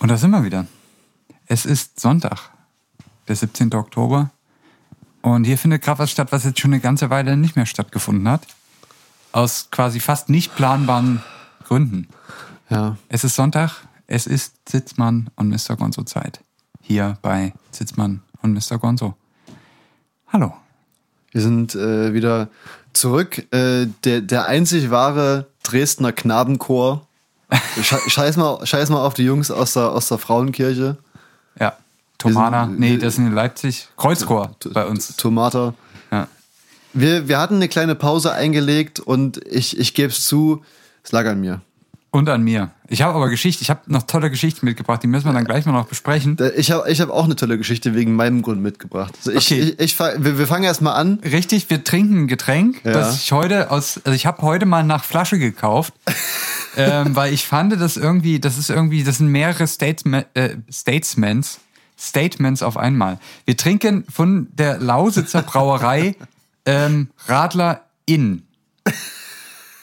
Und da sind wir wieder. Es ist Sonntag, der 17. Oktober. Und hier findet gerade was statt, was jetzt schon eine ganze Weile nicht mehr stattgefunden hat. Aus quasi fast nicht planbaren Gründen. Ja. Es ist Sonntag, es ist Sitzmann und Mr. Gonzo Zeit. Hier bei Sitzmann und Mr. Gonzo. Hallo. Wir sind äh, wieder zurück. Äh, der, der einzig wahre Dresdner Knabenchor. Sche scheiß, mal, scheiß mal auf die Jungs aus der, aus der Frauenkirche. Ja. Tomana, Wir sind- nee, das sind in Leipzig. Kreuzchor bei uns. Tomata. Ja. Wir, wir hatten eine kleine Pause eingelegt und ich, ich gebe es zu, es lag an mir. Und an mir. Ich habe aber Geschichte, ich habe noch tolle Geschichten mitgebracht, die müssen wir dann gleich mal noch besprechen. Ich habe ich hab auch eine tolle Geschichte wegen meinem Grund mitgebracht. Also ich, Okay. ich, ich, wir, wir fangen erstmal an. Richtig, wir trinken ein Getränk, Ja. das ich heute aus, also ich habe heute mal nach Flasche gekauft, ähm, weil ich fand, das irgendwie, das ist irgendwie, das sind mehrere Statesma äh, Statesmans, Statements auf einmal. Wir trinken von der Lausitzer Brauerei ähm, Radler Inn.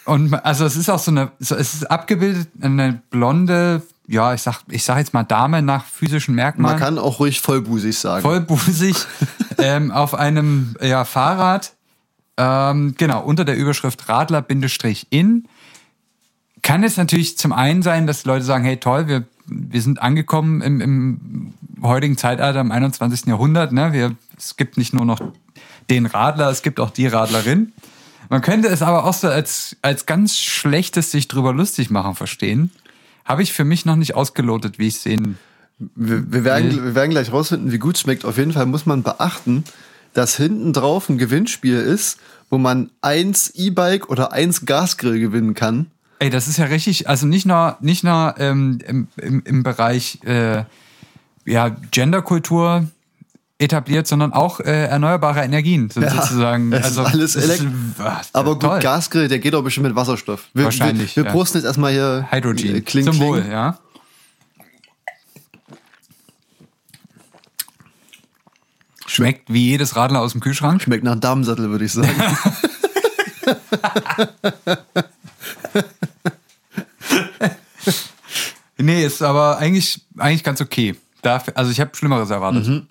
Und also es ist auch so eine, so, es ist abgebildet eine blonde, ja, ich sag, ich sag jetzt mal Dame nach physischen Merkmalen Man kann auch ruhig vollbusig sagen. vollbusig ähm, auf einem ja, Fahrrad. Ähm, genau, unter der Überschrift Radler-in. Kann es natürlich zum einen sein, dass Leute sagen, hey toll, wir, wir sind angekommen im, im heutigen Zeitalter, im 21. Jahrhundert. Ne? Wir, es gibt nicht nur noch den Radler, es gibt auch die Radlerin. Man könnte es aber auch so als, als ganz schlechtes sich drüber lustig machen verstehen. Habe ich für mich noch nicht ausgelotet, wie ich sehen Wir, wir, werden, wir werden gleich rausfinden, wie gut es schmeckt. Auf jeden Fall muss man beachten, dass hinten drauf ein Gewinnspiel ist, wo man eins E-Bike oder eins Gasgrill gewinnen kann. Ey, das ist ja richtig, also nicht nur, nicht nur ähm, im, im, im Bereich äh, ja, Genderkultur etabliert, sondern auch äh, erneuerbare Energien sind Ja, sozusagen. ist alles es elekt- ah, Aber gut, toll. Gasgrill, der geht doch bestimmt mit Wasserstoff. Wir, Wahrscheinlich, Wir, wir ja. posten jetzt erstmal hier Hydrogen. Kling, Zum kling. Wohl, ja. Schmeckt wie jedes Radler aus dem Kühlschrank. Schmeckt nach Damensattel, würde ich sagen. Nee, ist aber eigentlich, eigentlich ganz okay. Dafür, also ich habe Schlimmeres erwartet.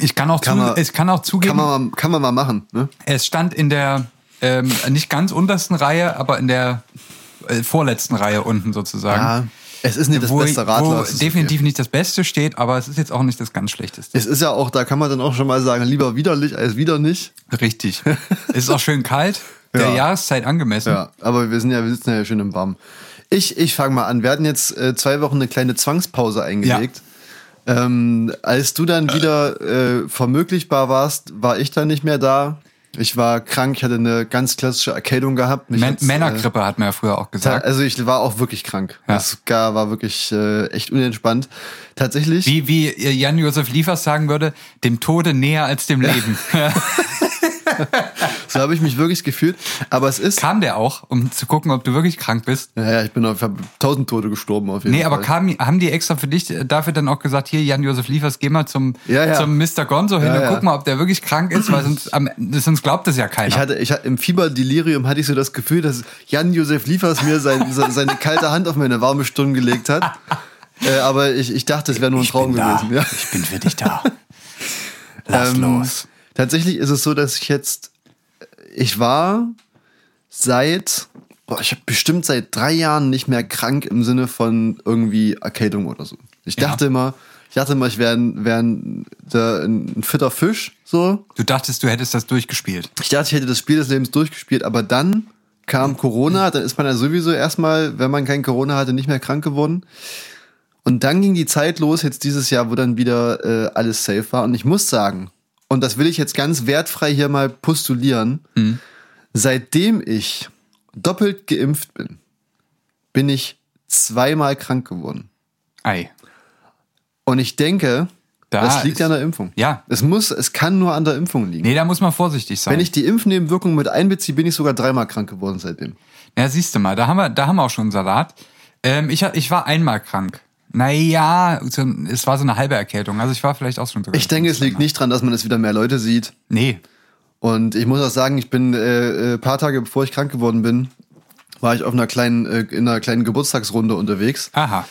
Ich kann auch, Mhm, Kann zu, man- ich kann auch zugeben, kann, man mal, kann man mal machen. Ne? Es stand in der ähm, nicht ganz untersten Reihe, aber in der äh, vorletzten Reihe unten sozusagen. Ja, es ist nicht das wo, beste Radler. wo definitiv nicht das Beste steht, aber es ist jetzt auch nicht das ganz Schlechteste. Es ist ja auch, da kann man dann auch schon mal sagen, lieber widerlich als wieder nicht. Richtig. es ist auch schön kalt, der Ja. Jahreszeit angemessen. Ja, aber wir sind ja, wir sitzen ja schön im Warmen. Ich, ich fange mal an. Wir hatten jetzt äh, zwei Wochen eine kleine Zwangspause eingelegt. Ähm, als du dann wieder äh, vermöglichbar warst, war ich dann nicht mehr da. Ich war krank, ich hatte eine ganz klassische Erkältung gehabt. Mich hat's, Männergrippe hat man ja früher auch Äh, gesagt. also ich war auch wirklich krank. Ja. Das gar, war wirklich äh, echt unentspannt. Tatsächlich. Wie, wie Jan-Josef Liefers sagen würde, dem Tode näher als dem Leben. So habe ich mich wirklich gefühlt. Aber es ist. kam der auch, um zu gucken, ob du wirklich krank bist? Naja, ich bin auf tausend Tote gestorben auf jeden Nee, Fall. aber kam, haben die extra für dich dafür dann auch gesagt, hier, Jan-Josef Liefers, geh mal zum, Ja, ja. zum Mr. Gonzo hin Ja, und ja. guck mal, ob der wirklich krank ist, weil sonst, am, sonst glaubt das ja keiner. Ich hatte, ich im Fieberdelirium hatte ich so das Gefühl, dass Jan-Josef Liefers mir sein, se- seine kalte Hand auf meine warme Stirn gelegt hat. Äh, aber ich, ich dachte, es wäre nur ein Traum gewesen. Ja. Ich bin für dich da. Lass Ähm, los. Tatsächlich ist es so, dass ich jetzt, ich war seit, boah, ich habe bestimmt seit drei Jahren nicht mehr krank im Sinne von irgendwie Erkältung oder so. Ich Ja. dachte immer, ich dachte immer, ich wäre ein, wär ein, ein fitter Fisch, so. Du dachtest, du hättest das durchgespielt. Ich dachte, ich hätte das Spiel des Lebens durchgespielt, aber dann kam Corona, dann ist man ja sowieso erstmal, wenn man kein Corona hatte, nicht mehr krank geworden. Und dann ging die Zeit los, jetzt dieses Jahr, wo dann wieder äh, alles safe war. Und ich muss sagen, und das will ich jetzt ganz wertfrei hier mal postulieren, seitdem ich doppelt geimpft bin, bin ich zweimal krank geworden. Ei. Und ich denke, Da das liegt ist- ja an der Impfung. Ja. Es muss, es kann nur an der Impfung liegen. Nee, da muss man vorsichtig sein. Wenn ich die Impfnebenwirkungen mit einbeziehe, bin ich sogar dreimal krank geworden seitdem. Ja, siehst du mal, da haben wir, da haben wir auch schon einen Salat. Ähm, ich, ich war einmal krank. Naja, es war so eine halbe Erkältung. Also ich war vielleicht auch schon sogar. Ich denke, es liegt nicht dran, dass man jetzt wieder mehr Leute sieht. Nee. Und ich muss auch sagen, ich bin äh, äh, paar Tage bevor ich krank geworden bin, war ich auf einer kleinen, äh, in einer kleinen Geburtstagsrunde unterwegs. Aha.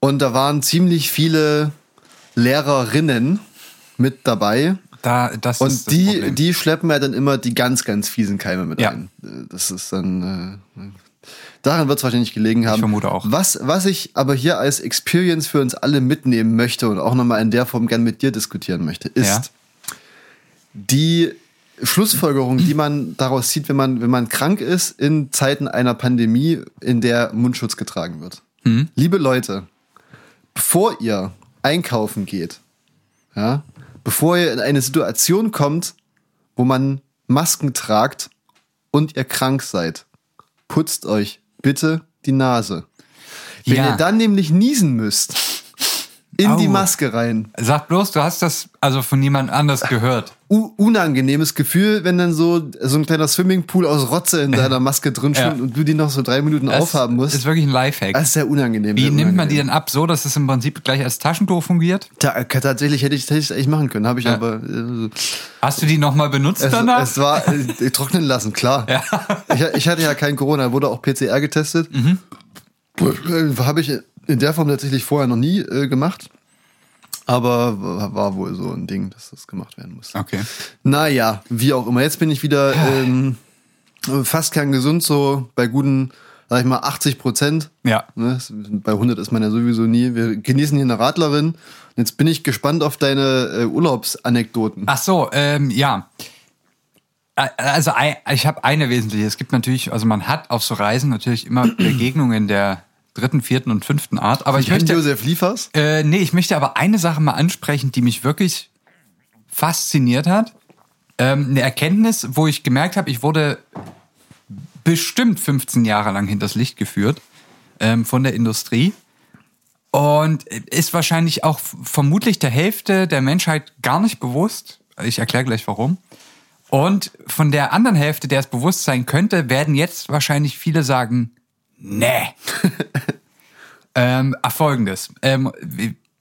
Und da waren ziemlich viele Lehrerinnen mit dabei. Da, das ist Und das die, Problem. die schleppen ja dann immer die ganz, ganz fiesen Keime mit Ja. ein. Äh, Das ist dann. Äh, daran wird es wahrscheinlich gelegen haben. vermute auch. Was, was ich aber hier als Experience für uns alle mitnehmen möchte und auch nochmal in der Form gern mit dir diskutieren möchte, ist Ja. die Schlussfolgerung, die man daraus zieht, wenn man, wenn man krank ist in Zeiten einer Pandemie, in der Mundschutz getragen wird. Hm? Liebe Leute, bevor ihr einkaufen geht, ja, bevor ihr in eine Situation kommt, wo man Masken tragt und ihr krank seid, putzt euch bitte die Nase. Wenn Ja. ihr dann nämlich niesen müsst, in die Au. Maske rein, Sag bloß, du hast das also von niemand anders gehört. u- unangenehmes Gefühl, wenn dann so, so ein kleiner Swimmingpool aus Rotze in deiner Maske drin Ja. schwimmt und du die noch so drei Minuten Das aufhaben musst. ist wirklich ein Lifehack. das ist sehr unangenehm. Wie sehr nimmt man die denn ab, so dass es im Prinzip gleich als Taschentuch fungiert? Ta tatsächlich hätte ich das eigentlich machen können, habe ich Ja. aber äh, Hast du die nochmal benutzt es, danach? es war äh, trocknen lassen, klar. Ich, ich hatte ja kein Corona, wurde auch PCR getestet. Mhm. Äh, Habe ich in der Form tatsächlich vorher noch nie äh, gemacht. Aber war, wohl so ein Ding, dass das gemacht werden muss. okay. Naja, wie auch immer. Jetzt bin ich wieder ähm, fast kerngesund, so bei guten, sag ich mal, 80 Prozent. Ja. Ne, bei 100 ist man ja sowieso nie. Wir genießen hier eine Radlerin. Und jetzt bin ich gespannt auf deine äh, Urlaubsanekdoten. Ach so, ähm, ja. Also ich habe eine wesentliche. Es gibt natürlich, also man hat auf so Reisen natürlich immer Begegnungen der dritten, vierten und fünften Art. Aber ich Jan möchte, Josef Liefers? äh, nee, ich möchte aber eine Sache mal ansprechen, die mich wirklich fasziniert hat. Ähm, eine Erkenntnis, wo ich gemerkt habe, ich wurde bestimmt 15 Jahre lang hinters Licht geführt ähm, von der Industrie. Und ist wahrscheinlich auch vermutlich der Hälfte der Menschheit gar nicht bewusst. Ich erkläre gleich warum. Und von der anderen Hälfte, der es bewusst sein könnte, werden jetzt wahrscheinlich viele sagen, nee. ähm, ah, Folgendes. Ähm,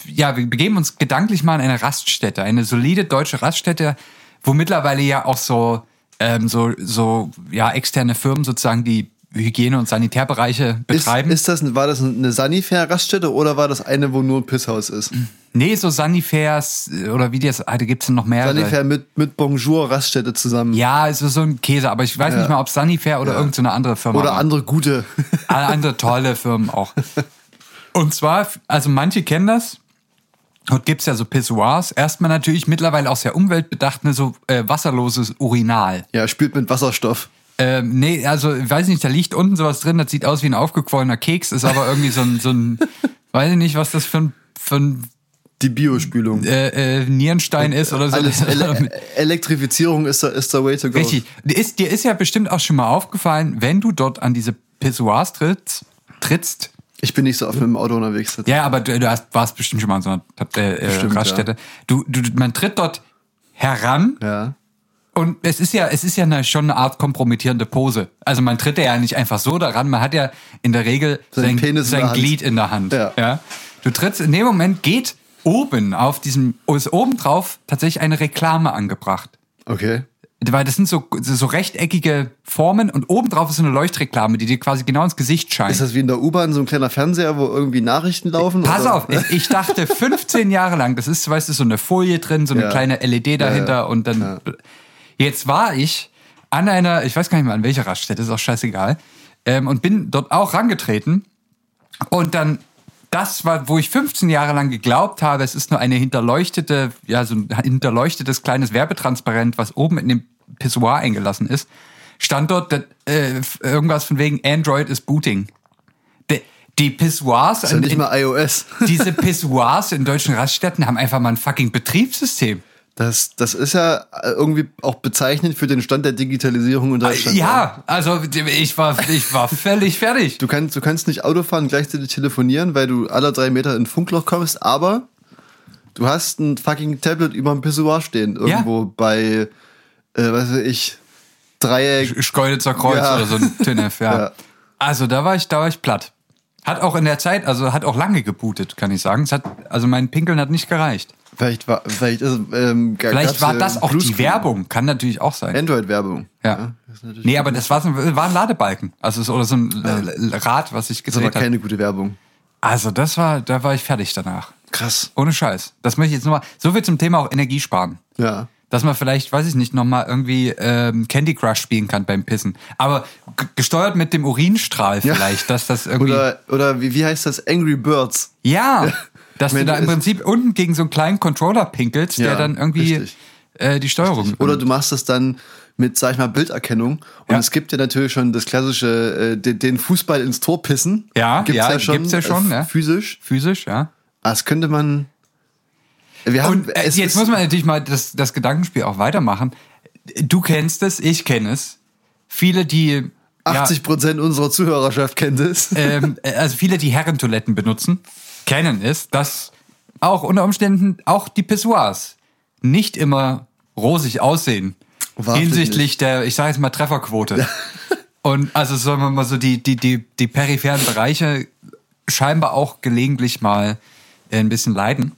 ja, wir begeben uns gedanklich mal in eine Raststätte, eine solide deutsche Raststätte, wo mittlerweile ja auch so, ähm, so, so ja, externe Firmen sozusagen die Hygiene- und Sanitärbereiche Ist, betreiben. ist das, war das eine Sanifair-Raststätte oder war das eine, wo nur ein Pisshaus ist? Nee, so Sanifairs äh, oder wie die das, ah, da gibt's noch mehr. Sanifair mit, mit Bonjour-Raststätte zusammen. Ja, es ist so ein Käse, aber ich weiß Ja. nicht mal, ob Sanifair oder Ja. irgendeine andere Firma Oder andere gute. Alle andere tolle Firmen auch. Und zwar, also manche kennen das. Dort gibt's ja so Pissoirs. Erstmal natürlich mittlerweile auch sehr umweltbedacht, ne, so äh, wasserloses Urinal. Ja, spielt mit Wasserstoff. Ähm, nee, also ich weiß nicht, da liegt unten sowas drin, das sieht aus wie ein aufgequollener Keks, ist aber irgendwie so ein, so ein weiß ich nicht, was das für ein, für ein Die Biospülung. äh, äh, Nierenstein ist oder so. Alles Ele Elektrifizierung ist der, ist der way to go. Richtig. Dir ist, dir ist ja bestimmt auch schon mal aufgefallen, wenn du dort an diese Pissoirs trittst, trittst Ich bin nicht so oft mit dem Auto unterwegs. ja, aber du, du hast, warst bestimmt schon mal an so einer äh, äh, Bestimmt, Raststätte. Du, du, man tritt dort heran Ja. Und es ist ja, es ist ja eine, schon eine Art kompromittierende Pose. Also man tritt ja nicht einfach so daran, man hat ja in der Regel sein, sein Hand. Glied in der Hand. Ja. Du trittst, in dem Moment geht oben auf diesem, ist oben drauf tatsächlich eine Reklame angebracht. Okay. Weil das sind so, so rechteckige Formen und obendrauf ist so eine Leuchtreklame, die dir quasi genau ins Gesicht scheint. Ist das wie in der U-Bahn so ein kleiner Fernseher, wo irgendwie Nachrichten laufen? Pass oder? auf, ich, ich dachte 15 Jahre lang, das ist, weißt du, so eine Folie drin, so eine Ja. kleine LED dahinter Ja, ja. und dann. Jetzt war ich an einer, ich weiß gar nicht mehr an welcher Raststätte, ist auch scheißegal, ähm, und bin dort auch rangetreten und dann. Das war, wo ich 15 Jahre lang geglaubt habe, es ist nur eine hinterleuchtete, ja, so ein hinterleuchtetes kleines Werbetransparent, was oben in dem Pissoir eingelassen ist, stand dort äh, irgendwas von wegen Android is booting. Die, die Pissoirs Ist ja nicht mal iOS. diese Pissoirs in deutschen Raststätten haben einfach mal ein fucking Betriebssystem. Das, das ist ja irgendwie auch bezeichnend für den Stand der Digitalisierung in Deutschland. Ja, also ich war, ich war völlig fertig. Du kannst, du kannst nicht Auto fahren und gleichzeitig telefonieren, weil du alle drei Meter in ein Funkloch kommst, aber Du hast ein fucking Tablet über dem Pissoir stehen, irgendwo bei, äh, was weiß ich, Dreieck. Schkeuditzer Kreuz Ja. oder so ein TNF, ja. Ja. Also da war ich, da war ich platt. Hat auch in der Zeit, also hat auch lange gebootet, kann ich sagen. Es hat, also mein Pinkeln hat nicht gereicht. Vielleicht war, vielleicht ist, ähm, ga- Vielleicht war ja das auch die. Werbung, kann natürlich auch sein. Android-Werbung. Ja. das natürlich Nee, aber das war, so, war ein Ladebalken. Also so, oder so ein äh, Rad, was sich das ist aber gedreht hat. keine gute Werbung. Also das war, da war ich fertig danach. Krass. Ohne Scheiß. Das möchte ich jetzt nochmal. So viel zum Thema auch Energiesparen. Ja. Dass man vielleicht, weiß ich nicht, nochmal irgendwie ähm, Candy Crush spielen kann beim Pissen. Aber gesteuert mit dem Urinstrahl vielleicht, dass das irgendwie. Oder, oder wie, wie heißt das? Angry Birds. ja, dass du da im Prinzip unten gegen so einen kleinen Controller pinkelst, der Ja, dann irgendwie richtig. äh, die Steuerung. Oder du machst das dann mit, sag ich mal, Bilderkennung. Und Ja. es gibt ja natürlich schon das klassische, äh, den, den Fußball ins Tor pissen. Ja, gibt's ja, ja schon. gibt's ja schon, äh, ja. Physisch. physisch, ja. Ah, Das könnte man. Wir haben, Und äh, jetzt muss man natürlich mal das, das Gedankenspiel auch weitermachen. Du kennst es, ich kenne es. Viele, die. ja, 80 Prozent unserer Zuhörerschaft kennt es. ähm, also viele, die Herrentoiletten benutzen, kennen es, dass auch unter Umständen auch die Pissoirs nicht immer rosig aussehen. Wahrlich hinsichtlich der, ich sage jetzt mal, Trefferquote. Und also sagen wir mal so, die, die, die, die peripheren Bereiche scheinbar auch gelegentlich mal äh, ein bisschen leiden.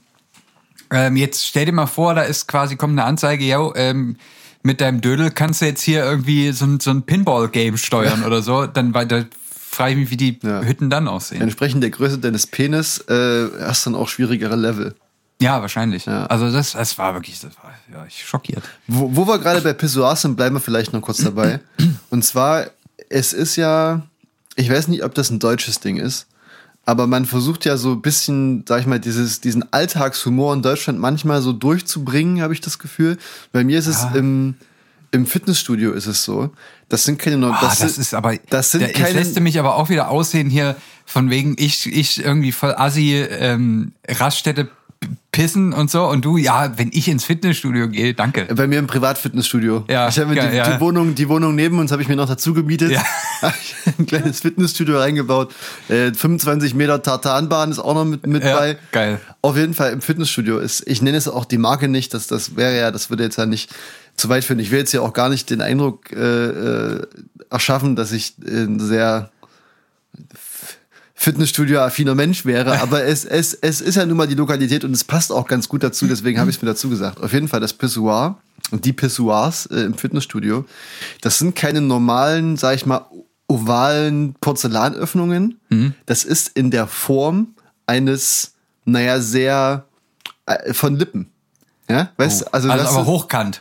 Ähm, jetzt stell dir mal vor, da ist quasi, kommt eine Anzeige, ja, ähm, mit deinem Dödel kannst du jetzt hier irgendwie so ein, so ein Pinball-Game steuern oder so. Dann weil, da frage ich mich, wie die Ja. Hütten dann aussehen. Entsprechend der Größe deines Penis äh, hast dann auch schwierigere Level. Ja, wahrscheinlich. Ja. Also das, das war wirklich, das war ja, ich schockiert. Wo, wo wir gerade bei Pissoirs sind, bleiben wir vielleicht noch kurz dabei. Und zwar, es ist ja, ich weiß nicht, ob das ein deutsches Ding ist, aber man versucht ja so ein bisschen, sag ich mal, dieses, diesen Alltagshumor in Deutschland manchmal so durchzubringen, habe ich das Gefühl. Bei mir ist es im, im Fitnessstudio ist es so. Das sind keine Ah, das, sind- ist aber, das sind jetzt keine, lässt du mich aber auch wieder aussehen hier von wegen ich, ich irgendwie voll assi ähm, Raststätte pissen und so und du, ja, wenn ich ins Fitnessstudio gehe, danke. Bei mir im Privatfitnessstudio. Ja, ich habe ja, die, ja. die Wohnung, die Wohnung neben uns habe ich mir noch dazu gemietet. Ja. Ein kleines Fitnessstudio reingebaut. Äh, 25 Meter Tartanbahn ist auch noch mit, mit Ja, bei. geil. Auf jeden Fall im Fitnessstudio ist, ich nenne es auch die Marke nicht, das, das wäre ja, das würde jetzt ja nicht zu weit führen. Ich will jetzt ja auch gar nicht den Eindruck äh, äh, erschaffen, dass ich äh, sehr Fitnessstudio-affiner Mensch wäre, aber es, es, es ist ja nun mal die Lokalität und es passt auch ganz gut dazu, deswegen habe ich es mir dazu gesagt. Auf jeden Fall das Pissoir und die Pissoirs äh, im Fitnessstudio, das sind keine normalen, sag ich mal, ovalen Porzellanöffnungen. Das ist in der Form eines, naja, sehr äh, von Lippen. Ja, weißt du, also, das aber ist- hochkant.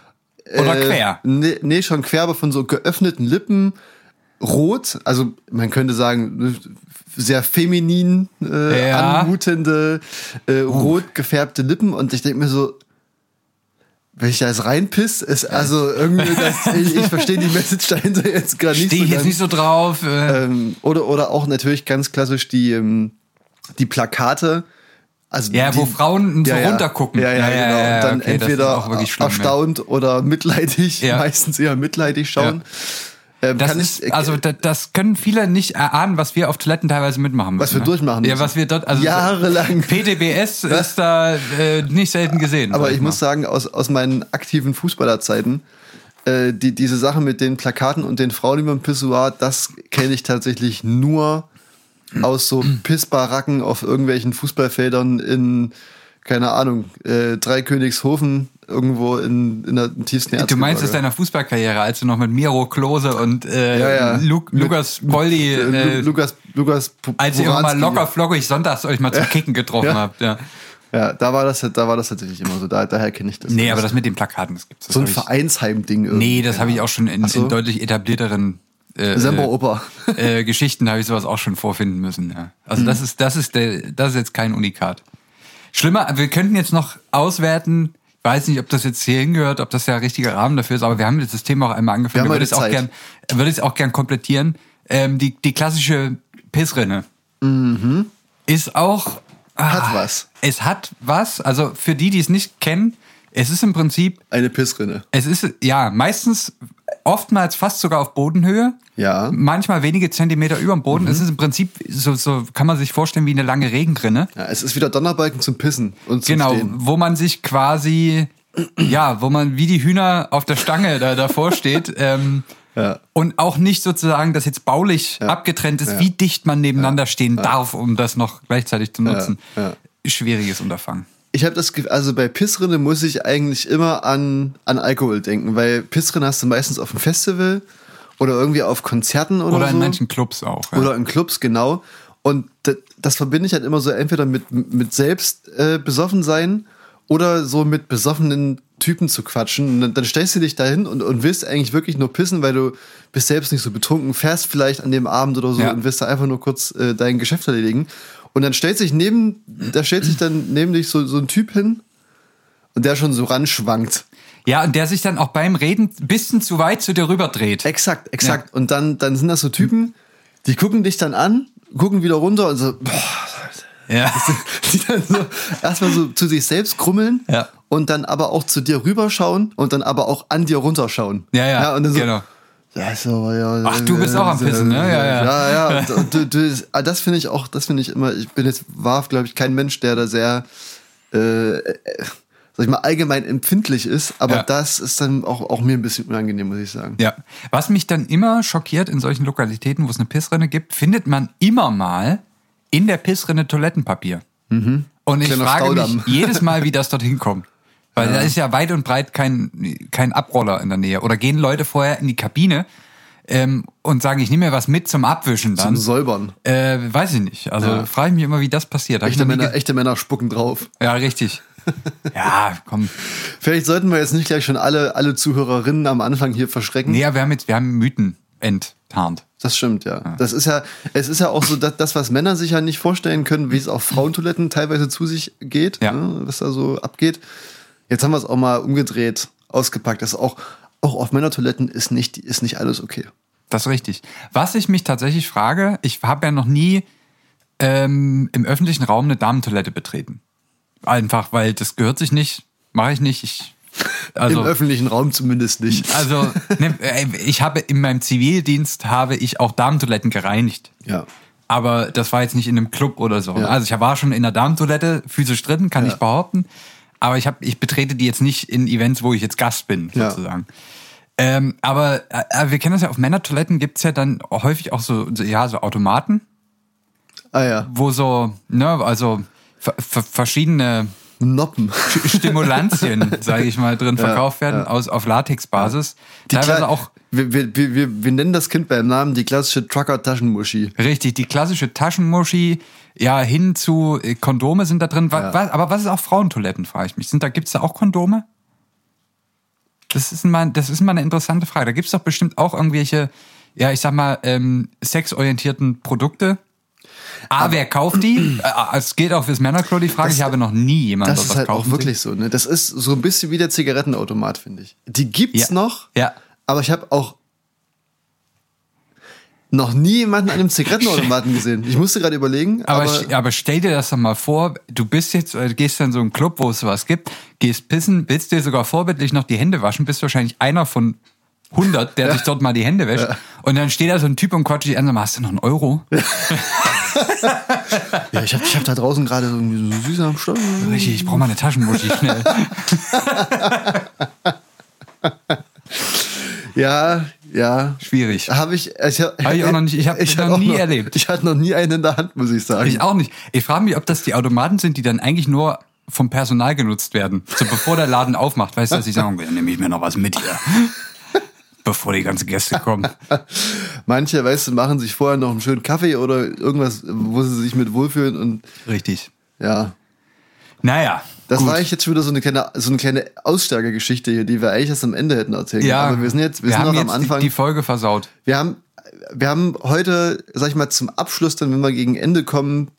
Oder äh, quer. Nee, nee, schon quer, aber von so geöffneten Lippen, rot, also man könnte sagen, sehr feminin äh, Ja. anmutende, äh, rot gefärbte Lippen und ich denke mir so, wenn ich da jetzt reinpiss, ist also irgendwie, das, ich, ich verstehe die Message dahinter jetzt gerade nicht Stehe so jetzt nicht so drauf. Äh, ähm, oder, oder auch natürlich ganz klassisch die, ähm, die Plakate. Also Ja, die, wo Frauen so runtergucken. Ja, ja, Ja, ja, genau. ja, und dann okay, entweder schlimm, ja. erstaunt oder mitleidig, Ja. meistens eher mitleidig schauen. Ähm, das ist, ich, also da, das können viele nicht erahnen, was wir auf Toiletten teilweise mitmachen müssen. Was wir ne? durchmachen Ja, müssen. was wir dort, also Jahrelang. PTBS ist da äh, nicht selten gesehen. aber ich mal. muss sagen, aus, aus meinen aktiven Fußballerzeiten, äh, die, diese Sache mit den Plakaten und den Frauen über dem Pissoir, das kenne ich tatsächlich nur aus so Pissbaracken auf irgendwelchen Fußballfeldern in, keine Ahnung, äh, Dreikönigshofen irgendwo in, in der tiefsten Du meinst aus deiner Fußballkarriere, als du noch mit Miro Klose und äh, Ja, ja. Lu Lukas Poldi, Äh, äh, Lu- Lukas, Lukas P- als ihr mal locker flockig sonntags euch mal zum Kicken getroffen Ja. habt. Ja. Ja, da war das, da war das tatsächlich immer so. Da, daher kenne ich das. Nee, aber das mit den Plakaten, das gibt's. Das so ein Vereinsheim-Ding irgendwie. Nee, das habe ich auch schon in, so. in deutlich etablierteren äh, Semper Oper. äh, Geschichten habe ich sowas auch schon vorfinden müssen. Ja. Also das ist das ist der das ist jetzt kein Unikat. Schlimmer, wir könnten jetzt noch auswerten. Ich weiß nicht, ob das jetzt hier hingehört, ob das der richtige Rahmen dafür ist, aber wir haben jetzt das Thema auch einmal angefangen. Ich würde es heute auch gern, würde es auch gern komplettieren. Ähm, die die klassische Pissrinne ist auch ah, Hat was. Es hat was. Also für die, die es nicht kennen, es ist im Prinzip Eine Pissrinne. es ist, ja, meistens oftmals fast sogar auf Bodenhöhe. Ja. Manchmal wenige Zentimeter über dem Boden. Es ist im Prinzip, so, so kann man sich vorstellen, wie eine lange Regenrinne. ja, es ist wieder Donnerbalken zum Pissen und zum Genau, Stehen. wo man sich quasi, ja, wo man wie die Hühner auf der Stange da davor steht. Ähm, Ja. Und auch nicht sozusagen, dass jetzt baulich abgetrennt ist, Ja. wie dicht man nebeneinander stehen darf, um das noch gleichzeitig zu nutzen. Ja. Schwieriges Unterfangen. Ich habe das Gefühl, also bei Pissrinne muss ich eigentlich immer an, an Alkohol denken, weil Pissrinne hast du meistens auf dem Festival oder irgendwie auf Konzerten oder, Oder so. in manchen Clubs auch. Ja. Oder in Clubs, genau. Und das, das verbinde ich halt immer so entweder mit, mit selbst äh, besoffen sein oder so mit besoffenen Typen zu quatschen. Und dann, dann stellst du dich dahin und, und willst eigentlich wirklich nur pissen, weil du bist selbst nicht so betrunken, fährst vielleicht an dem Abend oder so Ja. und willst da einfach nur kurz äh, dein Geschäft erledigen. Und dann stellt sich neben, da stellt sich dann neben dich so, so ein Typ hin und der schon so ranschwankt. ja, und der sich dann auch beim Reden ein bisschen zu weit zu dir rüber dreht. Exakt, exakt. Und dann, dann sind das so Typen, die gucken dich dann an, gucken wieder runter und so, boah, Ja. die dann so erstmal so zu sich selbst krummeln Ja. und dann aber auch zu dir rüberschauen und dann aber auch an dir runterschauen. Ja, ja, und dann so, genau. Ist aber, ja, Ach, du bist auch am Pissen, ne? Ja, ja. Ja, ja. Du, du, ah, das finde ich auch, das finde ich immer, ich bin jetzt, war, glaube ich, kein Mensch, der da sehr, äh, äh, sag ich mal, allgemein empfindlich ist, aber Ja. das ist dann auch, auch mir ein bisschen unangenehm, muss ich sagen. Ja. Was mich dann immer schockiert in solchen Lokalitäten, wo es eine Pissrinne gibt, findet man immer mal in der Pissrinne Toilettenpapier. Und ich Kleiner frage Staudamm. mich jedes Mal, wie das dorthin kommt. Weil da ist ja weit und breit kein, kein Abroller in der Nähe. Oder gehen Leute vorher in die Kabine ähm, und sagen, ich nehme mir was mit zum Abwischen Zum dann. Säubern. Äh, weiß ich nicht. Also Ja. frage ich mich immer, wie das passiert. Hab Echte Männer, echte Männer spucken drauf. Ja, richtig. ja, komm. Vielleicht sollten wir jetzt nicht gleich schon alle, alle Zuhörerinnen am Anfang hier verschrecken. Nee, ja, wir haben jetzt, wir haben Mythen enttarnt. Das stimmt, ja. Das ist ja, es ist ja auch so, dass, das, was Männer sich ja nicht vorstellen können, wie es auf Frauentoiletten teilweise zu sich geht, Ja. ne, was da so abgeht. Jetzt haben wir es auch mal umgedreht, ausgepackt. Das ist auch, auch auf Männertoiletten ist nicht, ist nicht alles okay. Das ist richtig. Was ich mich tatsächlich frage, ich habe ja noch nie ähm, im öffentlichen Raum eine Damentoilette betreten. Einfach, weil das gehört sich nicht, mache ich nicht. Ich, Im also, öffentlichen Raum zumindest nicht. also ne, äh, ich habe in meinem Zivildienst habe ich auch Damentoiletten gereinigt. Ja. Aber das war jetzt nicht in einem Club oder so. Ja. Also ich war schon in der Damentoilette physisch drin, kann Ja. ich behaupten. Aber ich, hab, ich betrete die jetzt nicht in Events, wo ich jetzt Gast bin, Ja. sozusagen. Ähm, aber äh, wir kennen das ja, auf Männertoiletten gibt's ja dann häufig auch so, ja, so Automaten, Ah ja. wo so, ne, also ver- ver- verschiedene Noppen. Stimulantien, sage ich mal, drin verkauft werden ja. aus, auf Latexbasis. Die Teilweise auch Wir, wir, wir, wir, nennen das Kind beim Namen die klassische Trucker-Taschenmuschi. Richtig, die klassische Taschenmuschi, ja, hin zu äh, Kondome sind da drin. Ja. wa aber was ist auch Frauentoiletten, frage ich mich. Sind da, gibt's da auch Kondome? Das ist mal, das ist mal eine interessante Frage. Da gibt's doch bestimmt auch irgendwelche, ja, ich sag mal, ähm, sexorientierten Produkte. A, wer kauft die? Äh, Es geht auch fürs Männerklo die Frage. Das- ich habe noch nie jemanden Das ist halt auch wirklich so, ne? Das ist so ein bisschen wie der Zigarettenautomat, finde ich. Die gibt's Ja. noch, Ja. aber ich habe auch noch nie jemanden an einem Zigarettenautomaten gesehen. Ich musste gerade überlegen, Aber, aber, aber stell dir das doch mal vor, du bist jetzt, äh, gehst dann in so einen Club, wo es sowas gibt, gehst pissen, willst dir sogar vorbildlich noch die Hände waschen, bist wahrscheinlich einer von 100, der sich dort mal die Hände wäscht. Und dann steht da so ein Typ und quatscht dich an, hast du noch einen Euro? ja, ich habe ich hab da draußen gerade so irgendwie so süß am Stoff. Richtig, ich brauche mal eine Taschenmuschi, schnell. Ja, ja. Schwierig. Habe ich, ich, hab, Hab ich auch noch nicht- ich hab hatte noch nie erlebt. Ich hatte noch nie einen in der Hand, muss ich sagen. Ich auch nicht. Ich frage mich, ob das die Automaten sind, die dann eigentlich nur vom Personal genutzt werden. So bevor der Laden aufmacht, weißt du, dass ich sagen, dann nehme ich mir noch was mit hier. Bevor die ganzen Gäste kommen. Manche, weißt du, machen sich vorher noch einen schönen Kaffee oder irgendwas, wo sie sich mit wohlfühlen und Richtig. ja. Naja. Das gut. war eigentlich jetzt schon wieder so eine kleine, so eine kleine Aussteigergeschichte hier, die wir eigentlich erst am Ende hätten erzählen Ja. Aber wir sind jetzt, wir, sind haben noch am Anfang. Die, die Folge versaut. wir haben, wir haben heute, sag ich mal, zum Abschluss, dann, wenn wir gegen Ende kommen,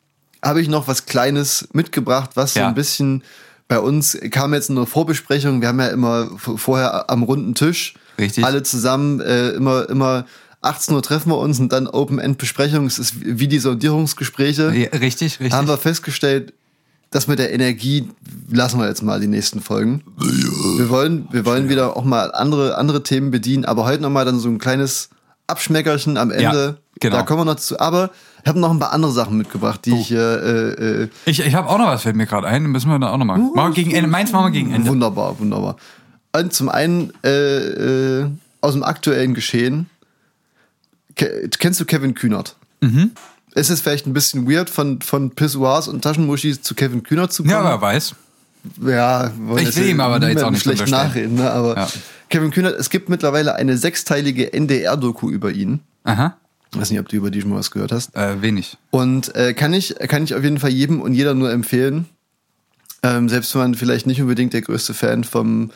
habe ich noch was Kleines mitgebracht, was so Ja. ein bisschen bei uns kam jetzt in der Vorbesprechung. Wir haben ja immer vorher am runden Tisch Richtig. alle zusammen äh, immer, immer 18 Uhr treffen wir uns und dann Open-End-Besprechung. Es ist wie die Sondierungsgespräche. Ja, richtig, richtig. Haben wir festgestellt, das mit der Energie lassen wir jetzt mal die nächsten Folgen. Wir wollen, wir wollen wieder auch mal andere, andere Themen bedienen, aber heute nochmal dann so ein kleines Abschmeckerchen am Ende. Ja, genau. Da kommen wir noch zu. Aber ich habe noch ein paar andere Sachen mitgebracht, die ich äh, äh, Ich, ich habe auch noch was, fällt mir gerade ein. Müssen wir dann auch noch mal. Machen wir gegen Ende. Meins machen wir gegen Ende. Wunderbar, wunderbar. Und zum einen äh, äh, aus dem aktuellen Geschehen. Ke kennst du Kevin Kühnert? Mhm. Es ist vielleicht ein bisschen weird, von, von Pissoirs und Taschenmuschis zu Kevin Kühnert zu kommen. Ja, wer weiß. Ja, Ich will ihm aber da jetzt auch nicht schlecht nachreden, ne? aber Ja. Kevin Kühnert, es gibt mittlerweile eine sechsteilige NDR-Doku über ihn. Aha. Ich weiß nicht, ob du über die schon mal was gehört hast. Äh, wenig. Und äh, kann, ich, kann ich auf jeden Fall jedem und jeder nur empfehlen. Ähm, selbst wenn man vielleicht nicht unbedingt der größte Fan vom,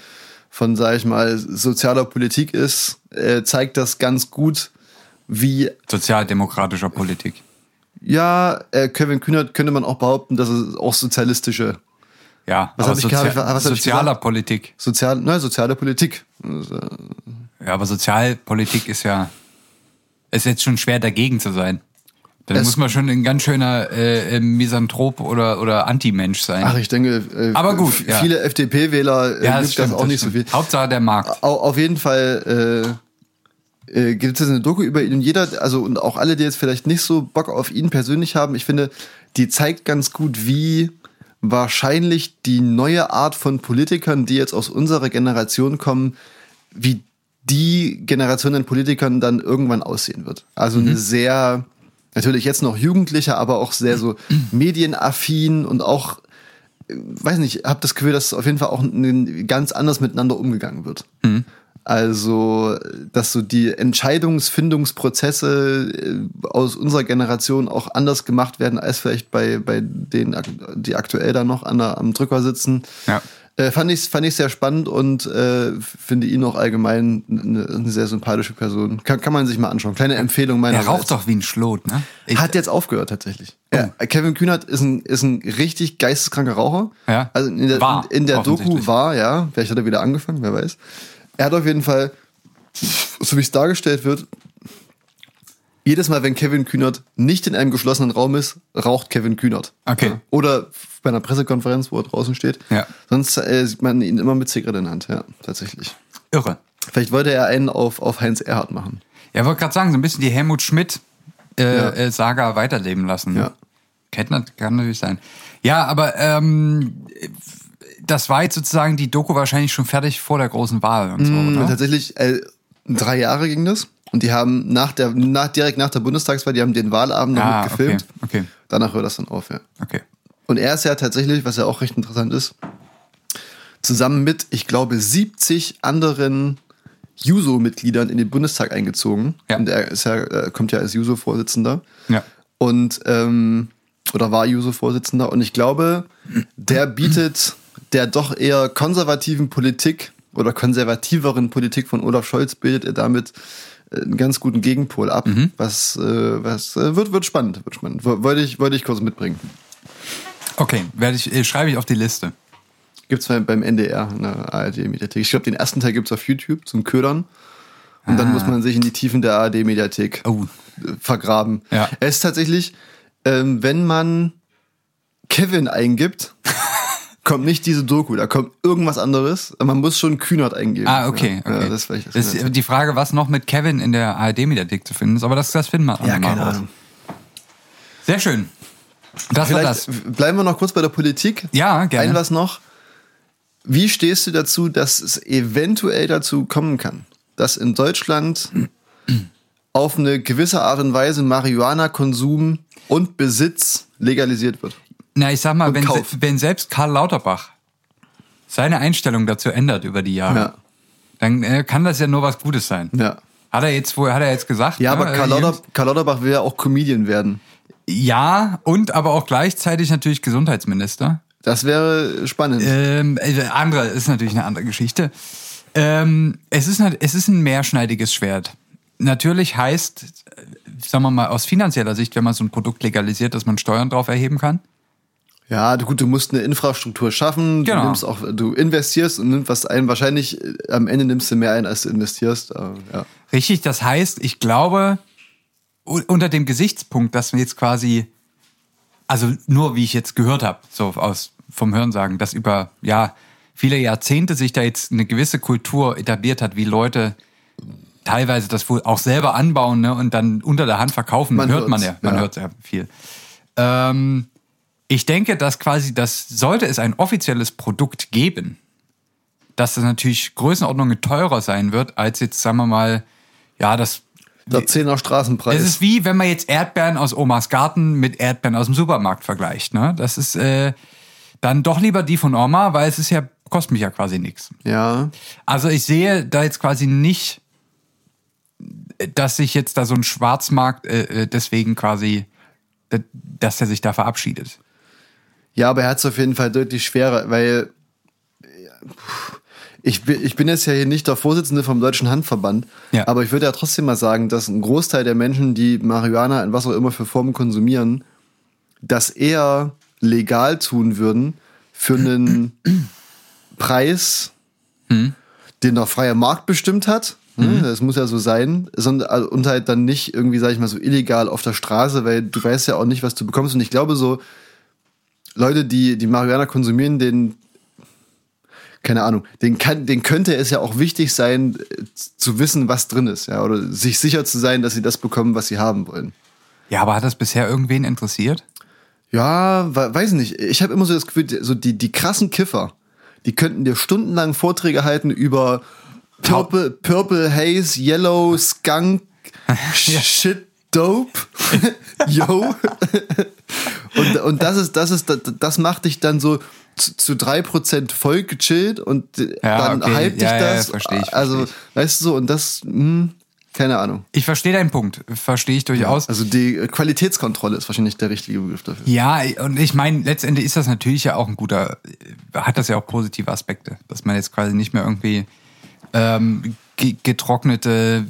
von, sag ich mal, sozialer Politik ist, äh, zeigt das ganz gut, wie, Sozialdemokratischer Politik. ja, äh, Kevin Kühnert könnte man auch behaupten, dass es auch sozialistische, Ja, Was aber hab ich Sozia? Was sozialer? Politik. sozial, ne, soziale Politik. Ja, aber Sozialpolitik ist ja, ist jetzt schon schwer dagegen zu sein. Dann Es- muss man schon ein ganz schöner äh, äh, Misanthrop oder, oder Anti-Mensch sein. Ach, ich denke, äh, Aber gut, ja. viele FDP-Wähler äh, ja, gibt das auch nicht so viel. Hauptsache der Markt. Au- Auf jeden Fall äh, äh, gibt es eine Doku über ihn und jeder, also und auch alle, die jetzt vielleicht nicht so Bock auf ihn persönlich haben, ich finde, die zeigt ganz gut, wie wahrscheinlich die neue Art von Politikern, die jetzt aus unserer Generation kommen, wie die Generation an Politikern dann irgendwann aussehen wird. Also eine sehr, natürlich jetzt noch jugendlicher, aber auch sehr so medienaffin und auch weiß nicht, habe das Gefühl, dass auf jeden Fall auch ganz anders miteinander umgegangen wird. Also, dass so die Entscheidungsfindungsprozesse äh, aus unserer Generation auch anders gemacht werden, als vielleicht bei, bei denen, die aktuell da noch an der, am Drücker sitzen. Ja. Äh, fand ich fand ich sehr spannend und äh, finde ihn auch allgemein eine, eine sehr sympathische Person. Kann, kann man sich mal anschauen. Kleine Empfehlung meiner Er raucht doch wie ein Schlot, ne? Ich, hat jetzt aufgehört tatsächlich. Ja, Kevin Kühnert ist ein, ist ein richtig geisteskranker Raucher. Ja. Also in der, War, in der Doku war, ja. Vielleicht hat er wieder angefangen, wer weiß. Er hat auf jeden Fall, so wie es dargestellt wird, jedes Mal, wenn Kevin Kühnert nicht in einem geschlossenen Raum ist, raucht Kevin Kühnert. Okay. Ja. Oder bei einer Pressekonferenz, wo er draußen steht. Ja. Sonst äh, sieht man ihn immer mit Zigarette in der Hand, ja, tatsächlich. irre. Vielleicht wollte er einen auf, auf Heinz Erhardt machen. Ja, wollte gerade sagen, so ein bisschen die Helmut Schmidt äh, Ja. äh, Saga weiterleben lassen. Ja. Kann, kann natürlich sein. Ja, aber ähm, das war jetzt sozusagen die Doku wahrscheinlich schon fertig vor der großen Wahl und so, Und oder? tatsächlich, äh, drei Jahre ging das. Und die haben nach der, nach, direkt nach der Bundestagswahl, die haben den Wahlabend noch Ah, mit gefilmt. okay, okay. Danach hört das dann auf, ja. Okay. Und er ist ja tatsächlich, was ja auch recht interessant ist, zusammen mit, ich glaube, 70 anderen Juso-Mitgliedern in den Bundestag eingezogen. Ja. Und er ist ja, äh, kommt ja als Juso-Vorsitzender. Ja. Und, ähm, oder war Juso-Vorsitzender. Und ich glaube, der bietet der doch eher konservativen Politik oder konservativeren Politik von Olaf Scholz bildet er damit äh, einen ganz guten Gegenpol ab. Was, äh, was äh, wird, wird spannend, wird spannend. Wo- Wollte ich, wollte ich kurz mitbringen. Okay, werde ich, äh, schreibe ich auf die Liste. Gibt's beim beim NDR in der ARD-Mediathek. Ich glaube, den ersten Teil gibt's auf YouTube zum Ködern. Und dann muss man sich in die Tiefen der ARD-Mediathek Oh. äh, vergraben. Ja. Es ist tatsächlich, ähm, wenn man Kevin eingibt, kommt nicht diese Doku, da kommt irgendwas anderes. Man muss schon Kühnert eingeben. Ah, okay. Ja, okay. Ja, das ist vielleicht das das ist die Frage, was noch mit Kevin in der ARD-Mediathek zu finden ist, aber das, das finden wir ja, keine. Ahnung. Sehr schön. Das war das. Vielleicht bleiben wir noch kurz bei der Politik. Ja, gerne. Ein was noch. Wie stehst du dazu, dass es eventuell dazu kommen kann, dass in Deutschland auf eine gewisse Art und Weise Marihuana-Konsum und Besitz legalisiert wird? Na, ich sag mal, wenn, se- wenn selbst Karl Lauterbach seine Einstellung dazu ändert über die Jahre, Ja. dann äh, kann das ja nur was Gutes sein. Ja. Hat er jetzt, wo hat er jetzt gesagt? Ja, ne, aber Karl? Lauter, Karl Lauterbach will ja auch Comedian werden. Ja, und aber auch gleichzeitig natürlich Gesundheitsminister. Das wäre spannend. Ähm, äh, andere ist natürlich eine andere Geschichte. Ähm, es, ist, es ist ein mehrschneidiges Schwert. Natürlich heißt, äh, sagen wir mal, aus finanzieller Sicht, wenn man so ein Produkt legalisiert, dass man Steuern drauf erheben kann. Ja, du, gut, du musst eine Infrastruktur schaffen. Genau. Du nimmst auch, du investierst und nimmst was ein. Wahrscheinlich äh, am Ende nimmst du mehr ein, als du investierst. Aber, ja. Richtig, das heißt, ich glaube, unter dem Gesichtspunkt, dass wir jetzt quasi also nur wie ich jetzt gehört habe, so aus vom Hörensagen, dass über ja viele Jahrzehnte sich da jetzt eine gewisse Kultur etabliert hat, wie Leute teilweise das wohl auch selber anbauen ne, und dann unter der Hand verkaufen. Man hört man ja, man ja. hört ja viel. Ähm, ich denke, dass quasi das sollte es ein offizielles Produkt geben, dass das natürlich Größenordnungen teurer sein wird als jetzt sagen wir mal ja das Der 10er Straßenpreis. es ist wie, wenn man jetzt Erdbeeren aus Omas Garten mit Erdbeeren aus dem Supermarkt vergleicht. Ne? Das ist äh, dann doch lieber die von Oma, weil es ist ja, kostet mich ja quasi nichts. ja. Also ich sehe da jetzt quasi nicht, dass sich jetzt da so ein Schwarzmarkt äh, äh, deswegen quasi, dass er sich da verabschiedet. Ja, aber er hat es auf jeden Fall deutlich schwerer, weil ich, bin- ich bin jetzt ja hier nicht der Vorsitzende vom Deutschen Handverband, Ja. aber ich würde ja trotzdem mal sagen, dass ein Großteil der Menschen, die Marihuana in was auch immer für Formen konsumieren, das eher legal tun würden für einen Preis, den der freie Markt bestimmt hat. ne, Das muss ja so sein, also, und halt dann nicht irgendwie, sag ich mal, so illegal auf der Straße, weil du weißt ja auch nicht, was du bekommst. Und ich glaube so, Leute, die, die Marihuana konsumieren, denen, keine Ahnung, den kann, den könnte es ja auch wichtig sein, äh, zu wissen, was drin ist, ja, oder sich sicher zu sein, dass sie das bekommen, was sie haben wollen. Ja, aber hat das bisher irgendwen interessiert? Ja, we- weiß nicht. Ich habe immer so das Gefühl, so die, die krassen Kiffer, die könnten dir stundenlang Vorträge halten über Purple, Purple Haze, Yellow, Skunk, Shit, Dope, Yo. und, und das ist, das ist, das, macht dich dann so zu, zu 3% voll gechillt und Ja, dann okay. hype dich Ja, ja, das. versteh ich, also, versteh weißt du so, und das, hm, keine Ahnung. Ich verstehe deinen Punkt, verstehe ich durchaus. Also die Qualitätskontrolle ist wahrscheinlich der richtige Begriff dafür. Ja, und ich meine, letztendlich ist das natürlich ja auch ein guter, hat das ja auch positive Aspekte, dass man jetzt quasi nicht mehr irgendwie ähm, getrocknete,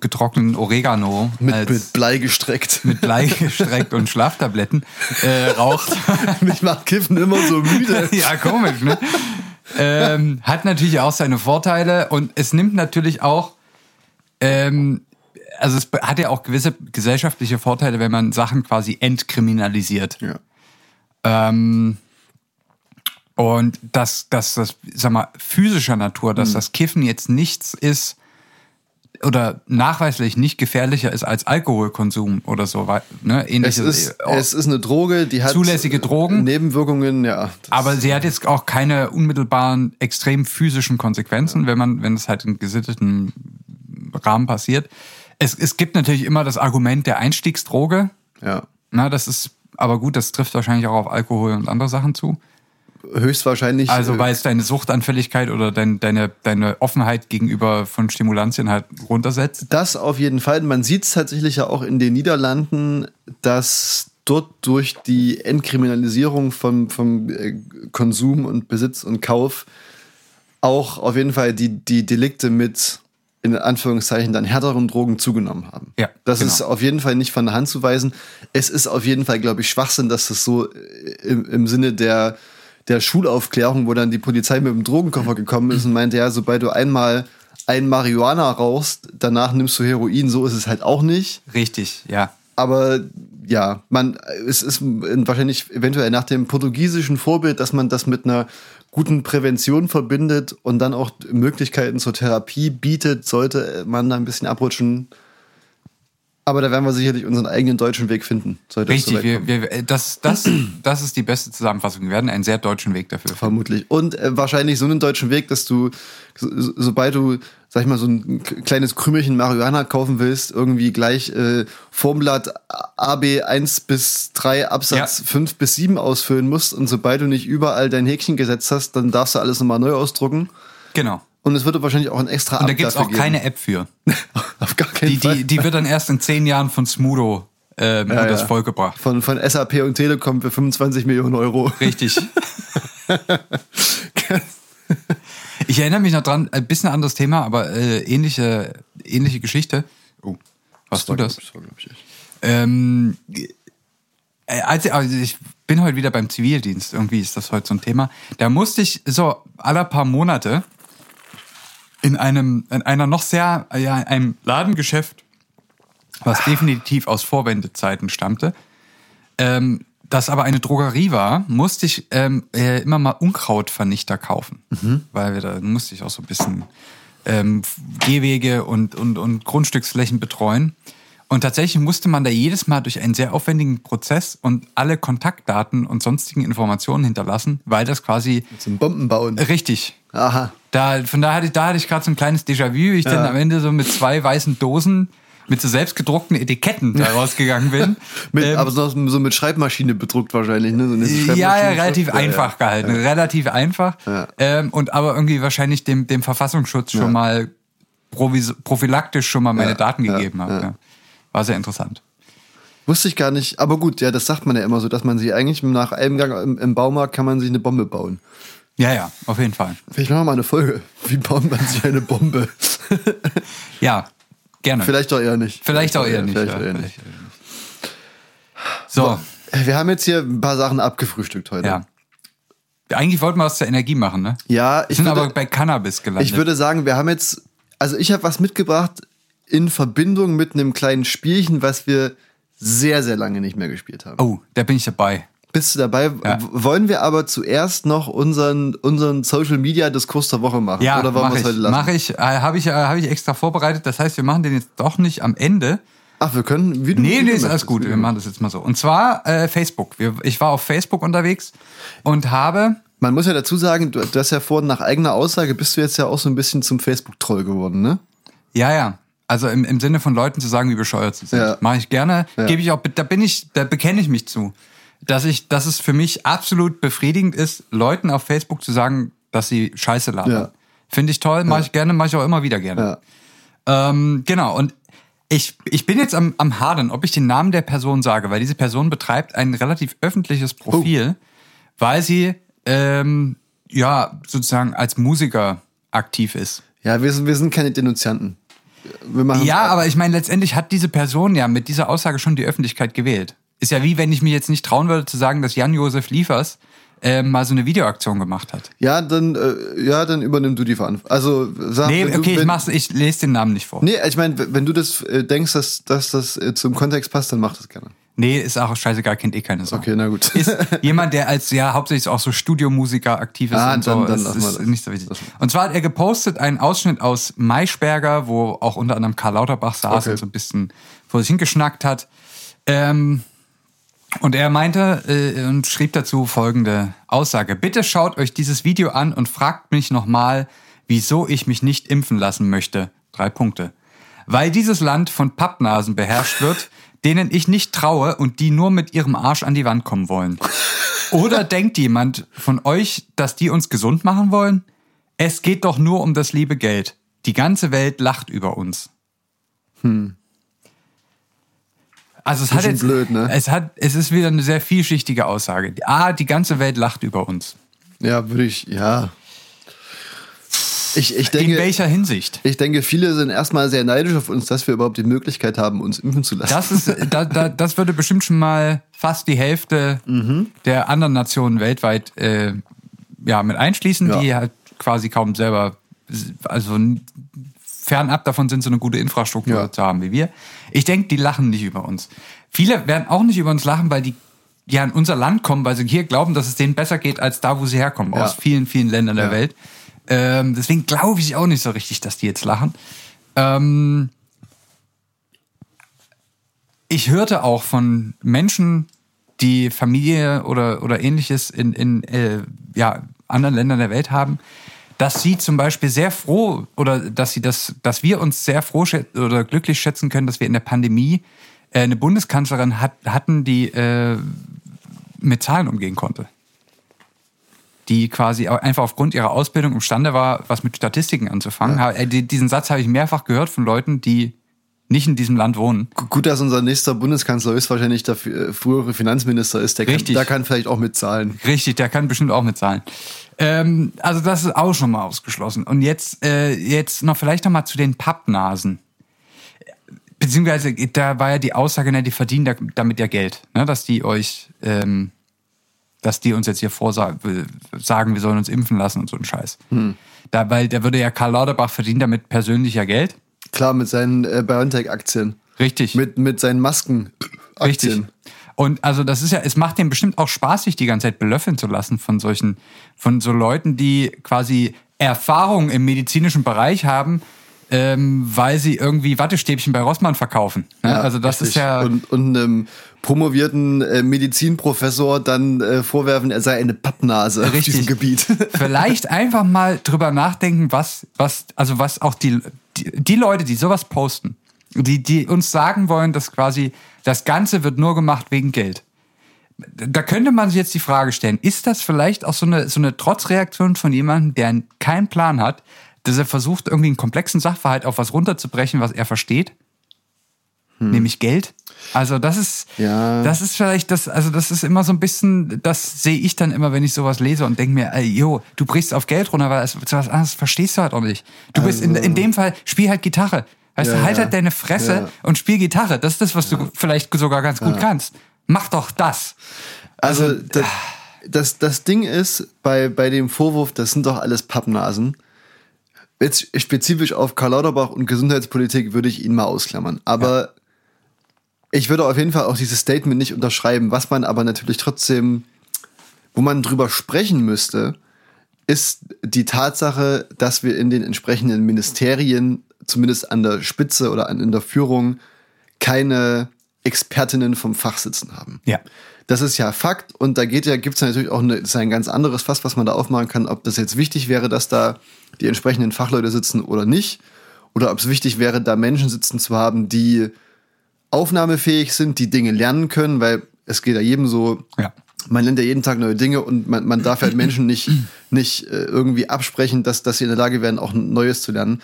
getrockneten Oregano Mit, als, mit Blei gestreckt. mit Blei gestreckt und Schlaftabletten äh, raucht. Mich macht Kiffen immer so müde. ja, komisch, ne? ähm, hat natürlich auch seine Vorteile und es nimmt natürlich auch, ähm, also es hat ja auch gewisse gesellschaftliche Vorteile, wenn man Sachen quasi entkriminalisiert. Ja. Ähm, und dass, dass das, sag mal, physischer Natur, dass das Kiffen jetzt nichts ist oder nachweislich nicht gefährlicher ist als Alkoholkonsum oder so, ne? Es Ähnliches. ist, es ist eine Droge, die hat Zulässige Drogen. Nebenwirkungen, ja. Aber sie hat jetzt auch keine unmittelbaren, extrem physischen Konsequenzen, wenn man, wenn es halt in gesitteten Rahmen passiert. Es, es gibt natürlich immer das Argument der Einstiegsdroge. ja. Na, das ist, aber gut, das trifft wahrscheinlich auch auf Alkohol und andere Sachen zu. Höchstwahrscheinlich. Also äh, weil es deine Suchtanfälligkeit oder dein, deine, deine Offenheit gegenüber von Stimulantien halt runtersetzt. das auf jeden Fall. Man sieht es tatsächlich ja auch in den Niederlanden, dass dort durch die Entkriminalisierung vom, vom äh, Konsum und Besitz und Kauf auch auf jeden Fall die, die Delikte mit in Anführungszeichen dann härteren Drogen zugenommen haben. Ja, das genau. ist auf jeden Fall nicht von der Hand zu weisen. Es ist auf jeden Fall, glaube ich, Schwachsinn, dass das so äh, im, im Sinne der, der Schulaufklärung, wo dann die Polizei mit dem Drogenkoffer gekommen ist und meinte, ja, sobald du einmal ein Marihuana rauchst, danach nimmst du Heroin, so ist es halt auch nicht. Richtig, ja. Aber ja, man, es ist wahrscheinlich eventuell nach dem portugiesischen Vorbild, dass man das mit einer guten Prävention verbindet und dann auch Möglichkeiten zur Therapie bietet, sollte man da ein bisschen abrutschen. Aber da werden wir sicherlich unseren eigenen deutschen Weg finden. Richtig, wir, wir, äh, das, das, das ist die beste Zusammenfassung. Wir werden einen sehr deutschen Weg dafür finden. Vermutlich. Und äh, wahrscheinlich so einen deutschen Weg, dass du, so, so- sobald du, sag ich mal, so ein kleines Krümelchen Marihuana kaufen willst, irgendwie gleich äh, Formblatt AB 1 bis 3 Absatz Ja. 5 bis 7 ausfüllen musst. Und sobald du nicht überall dein Häkchen gesetzt hast, dann darfst du alles nochmal neu ausdrucken. Genau. Und es wird wahrscheinlich auch ein extra Und da gibt's auch keine App für. geben. Auf gar keinen Die, Fall. die, die wird dann erst in zehn Jahren von Smudo ähm, Ja, unters ja. Volk gebracht. Von, von SAP und Telekom für 25 Millionen Euro. Richtig. Ich erinnere mich noch dran, ein bisschen anderes Thema, aber äh, ähnliche, ähnliche Geschichte. Oh, hast du das? war, glaub ich. Ähm, äh, als, also ich bin heute wieder beim Zivildienst, irgendwie ist das heute so ein Thema. Da musste ich so alle paar Monate in einem, in einer noch sehr, ja, einem Ladengeschäft, was definitiv aus Vorwendezeiten stammte, ähm, das aber eine Drogerie war, musste ich ähm, äh, immer mal Unkrautvernichter kaufen. Weil wir da musste ich auch so ein bisschen ähm, Gehwege und, und, und Grundstücksflächen betreuen. Und tatsächlich musste man da jedes Mal durch einen sehr aufwendigen Prozess und alle Kontaktdaten und sonstigen Informationen hinterlassen, weil das quasi Zum Bomben bauen. richtig. Aha. Da, von da hatte ich, da hatte ich gerade so ein kleines Déjà-vu, wie ich dann am Ende so mit zwei weißen Dosen mit so selbstgedruckten Etiketten da rausgegangen bin. Mit, Ähm, aber so, so mit Schreibmaschine bedruckt wahrscheinlich, ne? So eine ja, ja, relativ Ja, einfach gehalten, relativ einfach. Ja. Ähm, und aber irgendwie wahrscheinlich dem, dem Verfassungsschutz schon mal prophylaktisch schon mal meine Ja, Daten ja, gegeben habe. ja. Ja. War sehr interessant. Wusste ich gar nicht. Aber gut, ja, das sagt man ja immer so, dass man sich eigentlich nach einem Gang im, im Baumarkt kann man sich eine Bombe bauen. Ja, ja, auf jeden Fall. Vielleicht machen wir mal eine Folge. Wie baut man sich eine Bombe? Ja, gerne. Vielleicht doch eher nicht. Vielleicht auch eher nicht. Vielleicht ja, auch eher nicht. So, Wir haben jetzt hier ein paar Sachen abgefrühstückt heute. ja. Eigentlich wollten wir was zur Energie machen, ne? Ja, Wir ich sind würde, aber bei Cannabis gelandet. ich würde sagen, wir haben jetzt, also ich habe was mitgebracht in Verbindung mit einem kleinen Spielchen, was wir sehr, sehr lange nicht mehr gespielt haben. oh, da bin ich dabei. Bist du dabei? Ja. Wollen wir aber zuerst noch unseren, unseren Social Media Diskurs der Woche machen? Ja, Oder wollen mach wir es ich. heute lassen? Mach ich, äh, habe ich, äh, hab ich extra vorbereitet. Das heißt, wir machen den jetzt doch nicht am Ende. Ach, wir können, wie du Nee, nee, ist alles gut. Wir machen das jetzt mal so. Und zwar äh, Facebook. Wir, ich war auf Facebook unterwegs und habe. Man muss ja dazu sagen, du, du hast ja vorhin nach eigener Aussage bist du jetzt ja auch so ein bisschen zum Facebook-Troll geworden, ne? Ja, ja. Also im, im Sinne von Leuten zu sagen, wie bescheuert sie sind. Ja. Mache ich gerne. Ja. Gebe ich auch, da bin ich, da bekenne ich mich zu. Dass ich, dass es für mich absolut befriedigend ist, Leuten auf Facebook zu sagen, dass sie Scheiße labern. Ja. Finde ich toll, mache ich gerne, mache ich auch immer wieder gerne. Ja. Ähm, genau, und ich, ich bin jetzt am, am Hadern, ob ich den Namen der Person sage, weil diese Person betreibt ein relativ öffentliches Profil, weil sie ähm, ja sozusagen als Musiker aktiv ist. Ja, wir sind, wir sind keine Denunzianten. Ja, aber ich meine, letztendlich hat diese Person ja mit dieser Aussage schon die Öffentlichkeit gewählt. Ist ja wie wenn ich mir jetzt nicht trauen würde zu sagen, dass Jan-Josef Liefers äh, mal so eine Videoaktion gemacht hat. Ja, dann, äh, ja, dann übernimm du die Verantwortung. Also, sag, Nee, wenn du- okay, ich wenn, mach's, ich lese den Namen nicht vor. Nee, ich meine, wenn du das äh, denkst, dass, dass das äh, zum Kontext passt, dann mach das gerne. Nee, ist auch scheißegal, kennt eh keine Sau. Okay, na gut. ist jemand, der als ja hauptsächlich auch so Studiomusiker aktiv ist Ah, und dann- so. dann ist, ist das. nicht so wichtig. Und zwar hat er gepostet einen Ausschnitt aus Maischberger, wo auch unter anderem Karl Lauterbach saß Okay. und so ein bisschen vor sich hingeschnackt hat. Ähm, und er meinte äh, und schrieb dazu folgende Aussage. Bitte schaut euch dieses Video an und fragt mich nochmal, wieso ich mich nicht impfen lassen möchte. Drei Punkte. Weil dieses Land von Pappnasen beherrscht wird, denen ich nicht traue und die nur mit ihrem Arsch an die Wand kommen wollen. Oder denkt jemand von euch, dass die uns gesund machen wollen? Es geht doch nur um das liebe Geld. Die ganze Welt lacht über uns. Also es hat jetzt, blöd, ne? es hat, es ist wieder eine sehr vielschichtige Aussage. Ah, die ganze Welt lacht über uns. Ja, würde ich, ja. Ich, ich In denke, welcher Hinsicht? ich denke, viele sind erstmal sehr neidisch auf uns, dass wir überhaupt die Möglichkeit haben, uns impfen zu lassen. Das ist, da, da, das würde bestimmt schon mal fast die Hälfte der anderen Nationen weltweit äh, ja, mit einschließen, Ja. die halt quasi kaum selber, also fernab davon sind, so eine gute Infrastruktur Ja. zu haben wie wir. Ich denke, die lachen nicht über uns. Viele werden auch nicht über uns lachen, weil die ja in unser Land kommen, weil sie hier glauben, dass es denen besser geht als da, wo sie herkommen, Ja. aus vielen, vielen Ländern der Ja. Welt. Ähm, deswegen glaube ich auch nicht so richtig, dass die jetzt lachen. Ähm, ich hörte auch von Menschen, die Familie oder, oder ähnliches in, in äh, ja, anderen Ländern der Welt haben, dass sie zum Beispiel sehr froh oder dass sie das, dass wir uns sehr froh oder glücklich schätzen können, dass wir in der Pandemie äh, eine Bundeskanzlerin hat, hatten, die äh, mit Zahlen umgehen konnte. Die quasi einfach aufgrund ihrer Ausbildung imstande war, was mit Statistiken anzufangen. Die- Diesen Satz habe ich mehrfach gehört von Leuten, die nicht in diesem Land wohnen. Gut, dass unser nächster Bundeskanzler höchstwahrscheinlich der äh, frühere Finanzminister ist. Der kann, Richtig. der kann vielleicht auch mit Zahlen. Richtig, der kann bestimmt auch mitzahlen. Ähm, also das ist auch schon mal ausgeschlossen. Und jetzt, äh, jetzt noch vielleicht noch mal zu den Pappnasen. Beziehungsweise da war ja die Aussage, ne, die verdienen da, damit ja Geld, ne, dass die euch, ähm, dass die uns jetzt hier vorsagen, sagen, wir sollen uns impfen lassen und so ein Scheiß. Da, weil da würde ja Karl Lauterbach verdienen damit persönlich ja Geld. Klar, mit seinen äh, BioNTech-Aktien. Richtig. Mit, mit seinen Masken-Aktien. Richtig. Und also das ist ja, es macht dem bestimmt auch Spaß, sich die ganze Zeit belöffeln zu lassen von solchen, von so Leuten, die quasi Erfahrung im medizinischen Bereich haben, ähm, weil sie irgendwie Wattestäbchen bei Rossmann verkaufen. Ne? also das richtig. ist ja. Und, und einem promovierten äh, Medizinprofessor dann äh, vorwerfen, er sei eine Pappnase auf Richtig. diesem Gebiet. vielleicht einfach mal drüber nachdenken, was, was, also was auch die, die, die Leute, die sowas posten, die, die uns sagen wollen, dass quasi das Ganze wird nur gemacht wegen Geld. Da könnte man sich jetzt die Frage stellen, ist das vielleicht auch so eine, so eine Trotzreaktion von jemandem, der keinen Plan hat, dass er versucht, irgendwie einen komplexen Sachverhalt auf was runterzubrechen, was er versteht? Nämlich Geld. Also das ist, Ja. das ist vielleicht das, also das ist immer so ein bisschen, das sehe ich dann immer, wenn ich sowas lese und denke mir, ey, jo, du brichst auf Geld runter, weil es was anderes verstehst du halt auch nicht. Du bist in, in dem Fall, spiel halt Gitarre. Weißt Also Ja, du, halt ja. halt deine Fresse Ja. und spiel Gitarre. Das ist das, was du vielleicht sogar ganz gut kannst. Mach doch das. Also das, das, das Ding ist, bei, bei dem Vorwurf, das sind doch alles Pappnasen. Jetzt spezifisch auf Karl Lauterbach und Gesundheitspolitik würde ich ihn mal ausklammern. Aber ich würde auf jeden Fall auch dieses Statement nicht unterschreiben. Was man aber natürlich trotzdem, wo man drüber sprechen müsste, ist die Tatsache, dass wir in den entsprechenden Ministerien, zumindest an der Spitze oder an, in der Führung, keine Expertinnen vom Fach sitzen haben. Ja. Das ist ja Fakt und da geht ja, gibt es natürlich auch eine, ist ein ganz anderes Fass, was man da aufmachen kann, ob das jetzt wichtig wäre, dass da die entsprechenden Fachleute sitzen oder nicht. Oder ob es wichtig wäre, da Menschen sitzen zu haben, die aufnahmefähig sind, die Dinge lernen können, weil es geht ja jedem so, Ja. man lernt ja jeden Tag neue Dinge und man, man darf halt Menschen nicht, nicht äh, irgendwie absprechen, dass, dass sie in der Lage wären, auch Neues zu lernen.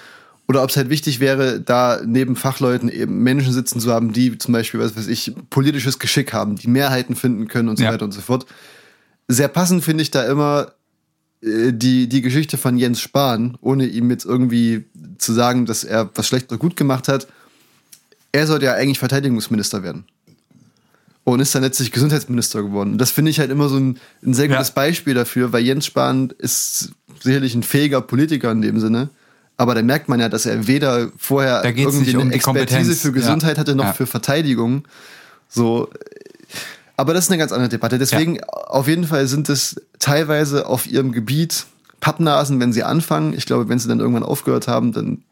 Oder ob es halt wichtig wäre, da neben Fachleuten eben Menschen sitzen zu haben, die zum Beispiel, was weiß ich, politisches Geschick haben, die Mehrheiten finden können und so Ja. weiter und so fort. Sehr passend finde ich da immer äh, die, die Geschichte von Jens Spahn, ohne ihm jetzt irgendwie zu sagen, dass er was schlecht oder gut gemacht hat. Er sollte ja eigentlich Verteidigungsminister werden. Und ist dann letztlich Gesundheitsminister geworden. Und das finde ich halt immer so ein, ein sehr gutes Ja. Beispiel dafür, weil Jens Spahn ist sicherlich ein fähiger Politiker in dem Sinne. Aber da merkt man ja, dass er weder vorher irgendwie um eine Expertise Kompetenz. für Gesundheit Ja. hatte, noch Ja. für Verteidigung. So, aber das ist eine ganz andere Debatte. Deswegen, auf jeden Fall sind es teilweise auf ihrem Gebiet Pappnasen, wenn sie anfangen. Ich glaube, wenn sie dann irgendwann aufgehört haben, dann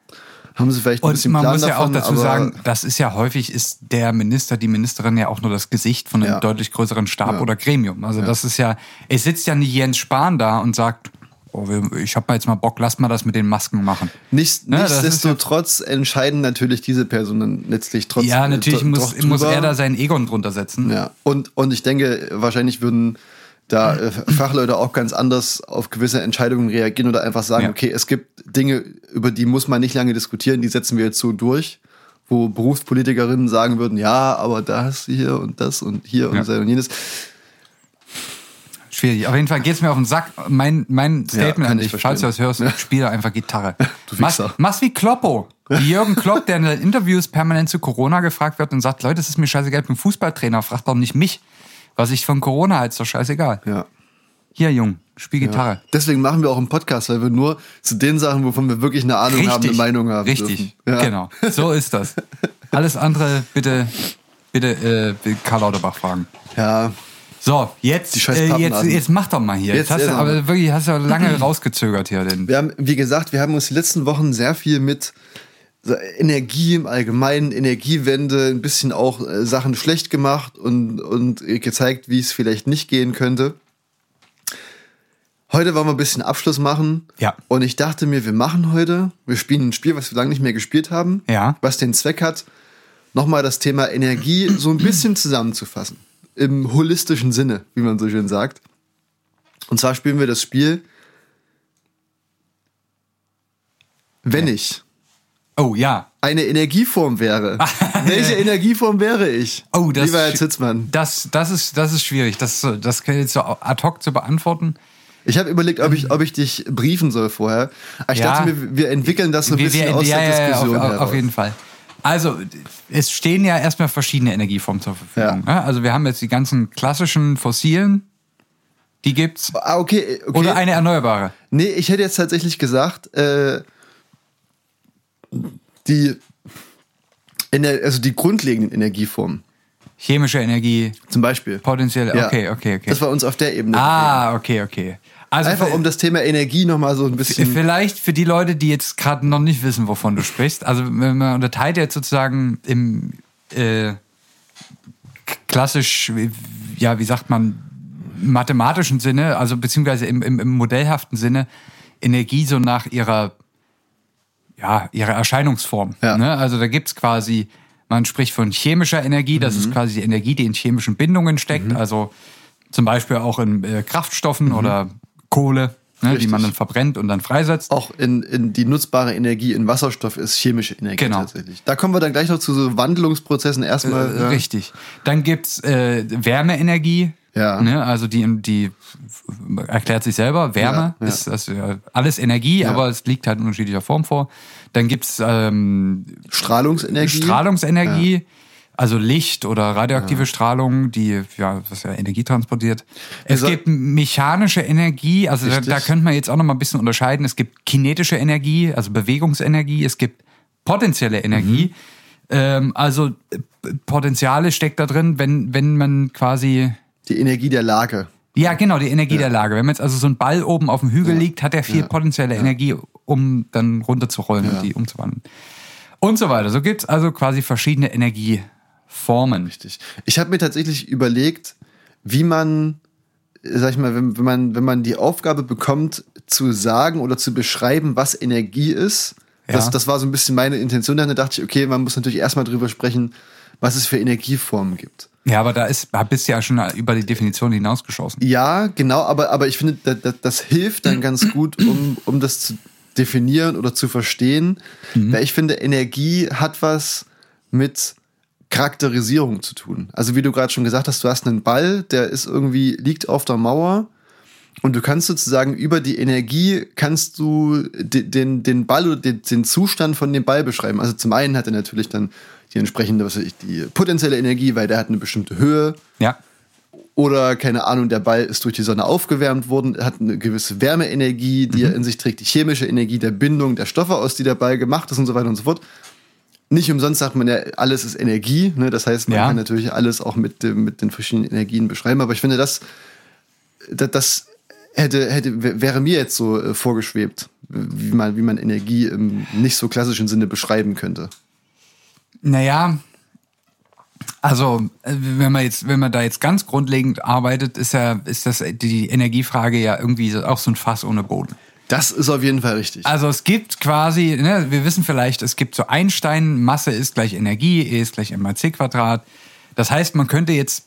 haben sie vielleicht ein Und bisschen man Plan muss ja davon, auch dazu sagen, das ist ja häufig ist der Minister, die Ministerin ja auch nur das Gesicht von einem Ja. deutlich größeren Stab Ja. oder Gremium. Also das ist ja, es sitzt ja nicht Jens Spahn da und sagt, oh, ich habe jetzt mal Bock, lass mal das mit den Masken machen. Nicht, Ne, nichtsdestotrotz entscheiden natürlich diese Personen letztlich trotzdem. ja, natürlich muss, muss er da sein. seinen Egon drunter setzen. Ja, und, und ich denke, wahrscheinlich würden da äh, Fachleute auch ganz anders auf gewisse Entscheidungen reagieren oder einfach sagen, Ja. okay, es gibt Dinge, über die muss man nicht lange diskutieren, die setzen wir jetzt so durch, wo Berufspolitikerinnen sagen würden, ja, aber das hier und das und hier und Ja. und jenes. Schwierig. Auf jeden Fall geht's mir auf den Sack. Mein, mein Statement kann an ich dich, falls du das hörst, spiel doch einfach Gitarre. Du mach's, Wichser. mach's wie Kloppo. Wie Jürgen Klopp, der in den Interviews permanent zu Corona gefragt wird und sagt, Leute, es ist mir scheißegal, ich bin Fußballtrainer, fragt doch nicht mich. Was ich von Corona halte, ist doch scheißegal. Ja. Hier, Jung, spiel Gitarre. Deswegen machen wir auch einen Podcast, weil wir nur zu den Sachen, wovon wir wirklich eine Ahnung haben, eine Meinung haben. Richtig. Ja. genau. So ist das. Alles andere bitte, bitte äh, Karl Lauterbach fragen. Ja, So, jetzt, äh, jetzt, jetzt mach doch mal hier. Jetzt, Jetzt hast du aber wirklich hast du lange rausgezögert hier. Den. Wir haben, wie gesagt, wir haben uns die letzten Wochen sehr viel mit Energie im Allgemeinen, Energiewende, ein bisschen auch äh, Sachen schlecht gemacht und, und gezeigt, wie es vielleicht nicht gehen könnte. Heute wollen wir ein bisschen Abschluss machen. Ja. Und ich dachte mir, wir machen heute, wir spielen ein Spiel, was wir lange nicht mehr gespielt haben. Ja. Was den Zweck hat, nochmal das Thema Energie so ein bisschen zusammenzufassen. Im holistischen Sinne, wie man so schön sagt. Und zwar spielen wir das Spiel Wenn ich Oh ja. eine Energieform wäre, welche Energieform wäre ich? Oh, das Lieber Herr Zitzmann. Das, das, ist, das ist schwierig. Das, das jetzt so ad hoc zu beantworten. Ich habe überlegt, ob ich, ob ich dich briefen soll vorher. Ich Ja. dachte mir, wir entwickeln das so ein Wir- bisschen wir- aus ja, der ja, ja, Diskussion auf, auf jeden Fall. Also, es stehen ja erstmal verschiedene Energieformen zur Verfügung. Ja. ne? Also, wir haben jetzt die ganzen klassischen fossilen, die gibt's. Ah, okay, okay. Oder eine erneuerbare. Nee, ich hätte jetzt tatsächlich gesagt, äh, die, also die grundlegenden Energieformen. chemische Energie, Zum Beispiel. potenziell. Ja. Okay, okay, okay. Das war uns auf der Ebene. ah, okay, okay. Also Einfach für- um das Thema Energie nochmal so ein bisschen. Vielleicht für die Leute, die jetzt gerade noch nicht wissen, wovon du sprichst. Also wenn man unterteilt jetzt sozusagen im äh, klassisch, ja, wie sagt man, mathematischen Sinne, also beziehungsweise im, im, im modellhaften Sinne, Energie so nach ihrer, ja, ihrer Erscheinungsform. Ja. Ne? Also da gibt's quasi, man spricht von chemischer Energie, das ist quasi die Energie, die in chemischen Bindungen steckt, also zum Beispiel auch in äh, Kraftstoffen oder Kohle, ne, die man dann verbrennt und dann freisetzt. auch in, in die nutzbare Energie in Wasserstoff ist chemische Energie Genau. tatsächlich. Da kommen wir dann gleich noch zu so Wandlungsprozessen erstmal. Äh, ja. Richtig. Dann gibt's äh, Wärmeenergie. Ja. Ne, also die, die erklärt sich selber. Wärme Ja, ja. ist ja, alles Energie, aber es liegt halt in unterschiedlicher Form vor. Dann gibt's ähm, Strahlungsenergie. Strahlungsenergie, also Licht oder radioaktive Strahlung, die ja, was ja Energie transportiert. Es soll- gibt mechanische Energie, also da, da könnte man jetzt auch noch mal ein bisschen unterscheiden. Es gibt kinetische Energie, also Bewegungsenergie, es gibt potenzielle Energie. Ähm, also Potenziale steckt da drin, wenn, wenn man quasi Die Energie der Lage. ja, genau, die Energie der Lage. Wenn man jetzt also so ein Ball oben auf dem Hügel liegt, hat er viel Ja. potenzielle Energie, um dann runterzurollen Ja. und die umzuwandeln. Und so weiter. So gibt's also quasi verschiedene Energieformen. Richtig. Ich habe mir tatsächlich überlegt, wie man, sag ich mal, wenn, wenn, man, wenn man die Aufgabe bekommt, zu sagen oder zu beschreiben, was Energie ist. Das, Ja. das war so ein bisschen meine Intention. Dann dachte ich, okay, man muss natürlich erstmal drüber sprechen, was es für Energieformen gibt. Ja, aber da ist, bist du ja schon über die Definition hinausgeschossen. Ja, genau, aber, aber ich finde, das, das, das hilft dann ganz gut, um, um das zu definieren oder zu verstehen. Weil ich finde, Energie hat was mit Charakterisierung zu tun. Also wie du gerade schon gesagt hast, du hast einen Ball, der ist irgendwie, liegt auf der Mauer und du kannst sozusagen über die Energie kannst du de- den, den Ball oder den, den Zustand von dem Ball beschreiben. Also zum einen hat er natürlich dann die entsprechende, was weiß ich, die potenzielle Energie, weil der hat eine bestimmte Höhe, Ja. oder keine Ahnung, der Ball ist durch die Sonne aufgewärmt worden, hat eine gewisse Wärmeenergie, die er in sich trägt, die chemische Energie der Bindung der Stoffe, aus die der Ball gemacht ist und so weiter und so fort. Nicht umsonst sagt man ja, alles ist Energie. Ne? Das heißt, man Ja. kann natürlich alles auch mit, dem- mit den verschiedenen Energien beschreiben. Aber ich finde, das, das, hätte, hätte, wär- wäre mir jetzt so äh, vorgeschwebt, wie man, wie man Energie im nicht so klassischen Sinne beschreiben könnte. Naja, also äh, wenn man jetzt, wenn man da jetzt ganz grundlegend arbeitet, ist ja, ist das die Energiefrage ja irgendwie auch so ein Fass ohne Boden. Das ist auf jeden Fall richtig. Also es gibt quasi, ne, wir wissen vielleicht, es gibt so Einstein, Masse ist gleich Energie, E ist gleich mc Quadrat. Das heißt, man könnte jetzt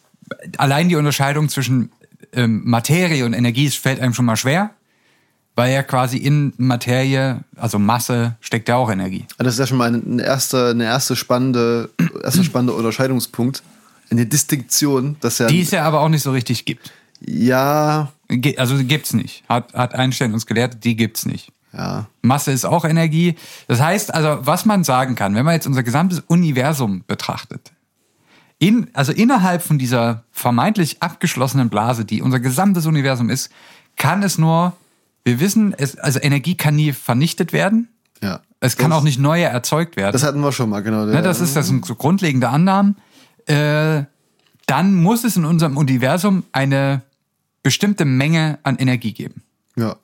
allein die Unterscheidung zwischen ähm, Materie und Energie fällt einem schon mal schwer, weil ja quasi in Materie, also Masse, steckt ja auch Energie. Das ist ja schon mal ein erster, eine erste spannende, erster spannende Unterscheidungspunkt. Eine Distinktion, dass ja, Die es ja aber auch nicht so richtig gibt. ja, Also gibt's nicht. Hat, hat Einstein uns gelehrt, die gibt's nicht. ja, Masse ist auch Energie. Das heißt also, was man sagen kann, wenn man jetzt unser gesamtes Universum betrachtet, in, also innerhalb von dieser vermeintlich abgeschlossenen Blase, die unser gesamtes Universum ist, kann es nur, wir wissen, es, also Energie kann nie vernichtet werden. ja. Es kann auch nicht neue erzeugt werden. Das hatten wir schon mal, genau. Ne, das ist das sind so grundlegende Annahmen. Äh, dann muss es in unserem Universum eine bestimmte Menge an Energie geben. ja.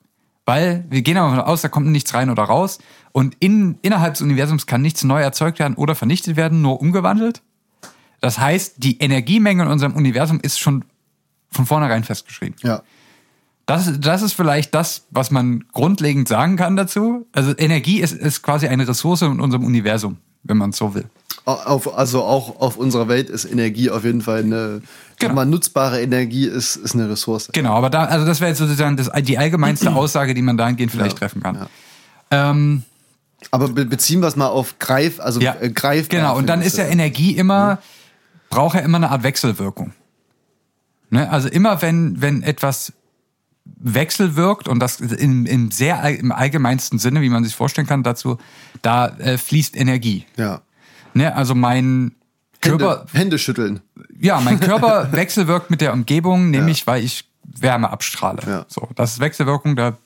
Weil wir gehen aber davon aus, da kommt nichts rein oder raus. Und in, innerhalb des Universums kann nichts neu erzeugt werden oder vernichtet werden, nur umgewandelt. Das heißt, die Energiemenge in unserem Universum ist schon von vornherein festgeschrieben. Ja. Das, das ist vielleicht das, was man grundlegend sagen kann dazu. Also Energie ist, ist quasi eine Ressource in unserem Universum, wenn man es so will. Auf, also auch auf unserer Welt ist Energie auf jeden Fall eine, Genau. mal nutzbare Energie ist, ist eine Ressource. Genau, aber da, also das wäre jetzt sozusagen das, die allgemeinste Aussage, die man dahingehend vielleicht Ja, treffen kann. ja. Ähm, Aber be beziehen wir es mal auf Greif, also Ja, äh, Greif. genau. Und dann ist ja Energie immer, braucht ja immer eine Art Wechselwirkung. Ne? Also immer wenn, wenn etwas wechselwirkt und das im, im sehr im allgemeinsten Sinne, wie man sich vorstellen kann, dazu, da äh, fließt Energie. Ja. Ne? Also mein Körper, Hände, Hände schütteln. ja, mein Körper wechselwirkt mit der Umgebung, nämlich weil ich Wärme abstrahle. Ja. So, das ist Wechselwirkung, da,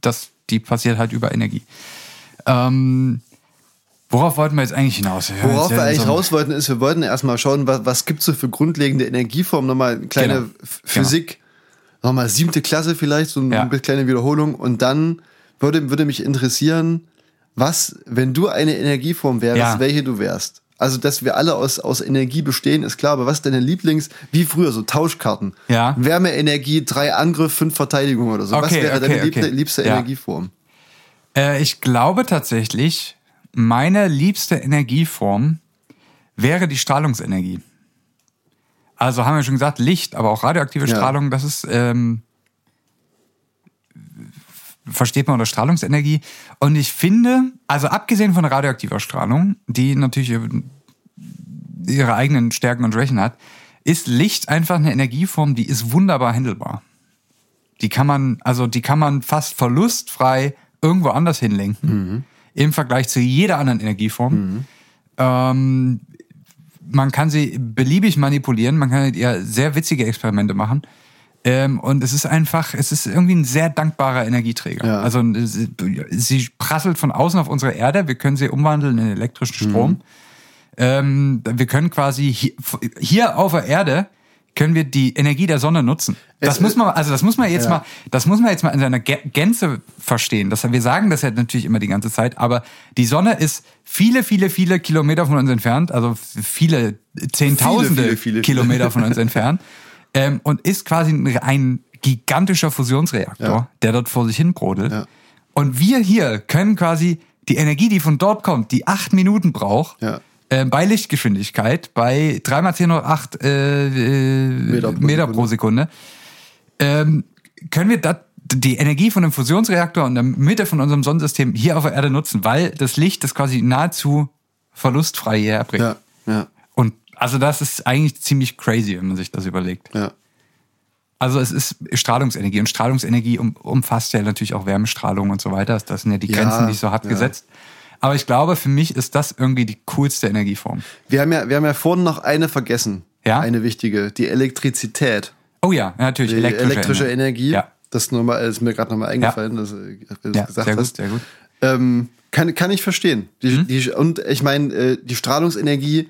das, die passiert halt über Energie. Ähm, Worauf wollten wir jetzt eigentlich hinaus? Ja, Worauf wir eigentlich so- raus wollten, ist, wir wollten erstmal schauen, was, was gibt's so für grundlegende Energieformen. Nochmal eine kleine Genau. Physik, nochmal siebte Klasse vielleicht, so eine Ja. kleine Wiederholung. Und dann würde, würde mich interessieren, was, wenn du eine Energieform wärst, Ja. welche du wärst. Also, dass wir alle aus, aus Energie bestehen, ist klar, aber was ist deine Lieblings, wie früher, so Tauschkarten? Ja. Wärmeenergie, drei Angriff, fünf Verteidigung oder so. was Okay, wäre okay, deine liebste, okay. liebste Ja. Energieform? Äh, ich glaube tatsächlich, meine liebste Energieform wäre die Strahlungsenergie. Also haben wir schon gesagt, Licht, aber auch radioaktive. Strahlung, das ist, ähm, versteht man unter Strahlungsenergie. Und ich finde, also abgesehen von radioaktiver Strahlung, die natürlich ihre eigenen Stärken und Schwächen hat, ist Licht einfach eine Energieform, die ist wunderbar handelbar. Die kann man, also die kann man fast verlustfrei irgendwo anders hinlenken. Im Vergleich zu jeder anderen Energieform. Ähm, man kann sie beliebig manipulieren, man kann ihr sehr witzige Experimente machen. Ähm, und es ist einfach, es ist irgendwie ein sehr dankbarer Energieträger. Ja. Also sie, sie prasselt von außen auf unsere Erde, wir können sie umwandeln in elektrischen Strom. Ähm, wir können quasi hier, hier auf der Erde können wir die Energie der Sonne nutzen. Das Es- muss man, also das muss man jetzt Ja. mal, das muss man jetzt mal in seiner Gä- Gänze verstehen. Das, wir sagen das ja natürlich immer die ganze Zeit, aber die Sonne ist viele, viele, viele Kilometer von uns entfernt, also viele Zehntausende Viele, viele, viele. Kilometer von uns entfernt ähm, und ist quasi ein, ein gigantischer Fusionsreaktor, Ja. der dort vor sich hin brodelt. Ja. Und wir hier können quasi die Energie, die von dort kommt, die acht Minuten braucht, Ja. äh, bei Lichtgeschwindigkeit, bei 3 mal 10 hoch 8 äh, äh, Meter Meter, pro pro Sekunde, ähm, können wir dat, die Energie von einem Fusionsreaktor in der Mitte von unserem Sonnensystem hier auf der Erde nutzen, weil das Licht das quasi nahezu verlustfrei hierher bringt. Ja, ja, Und also das ist eigentlich ziemlich crazy, wenn man sich das überlegt. ja. Also es ist Strahlungsenergie und Strahlungsenergie um, umfasst ja natürlich auch Wärmestrahlung und so weiter. Das sind ja die Ja, Grenzen, die ich so hart ja. gesetzt. Aber ich glaube, für mich ist das irgendwie die coolste Energieform. Wir haben ja, wir haben ja vorhin noch eine vergessen. Ja? Eine wichtige, die Elektrizität. Oh ja, ja, natürlich. Die elektrische, elektrische, Energie. Ja, Das nur mal, ist mir gerade nochmal eingefallen, dass äh, du das ja gesagt sehr gut, hast. sehr gut. Ähm, kann, kann ich verstehen. Die, Mhm. die, und ich meine, äh, die Strahlungsenergie,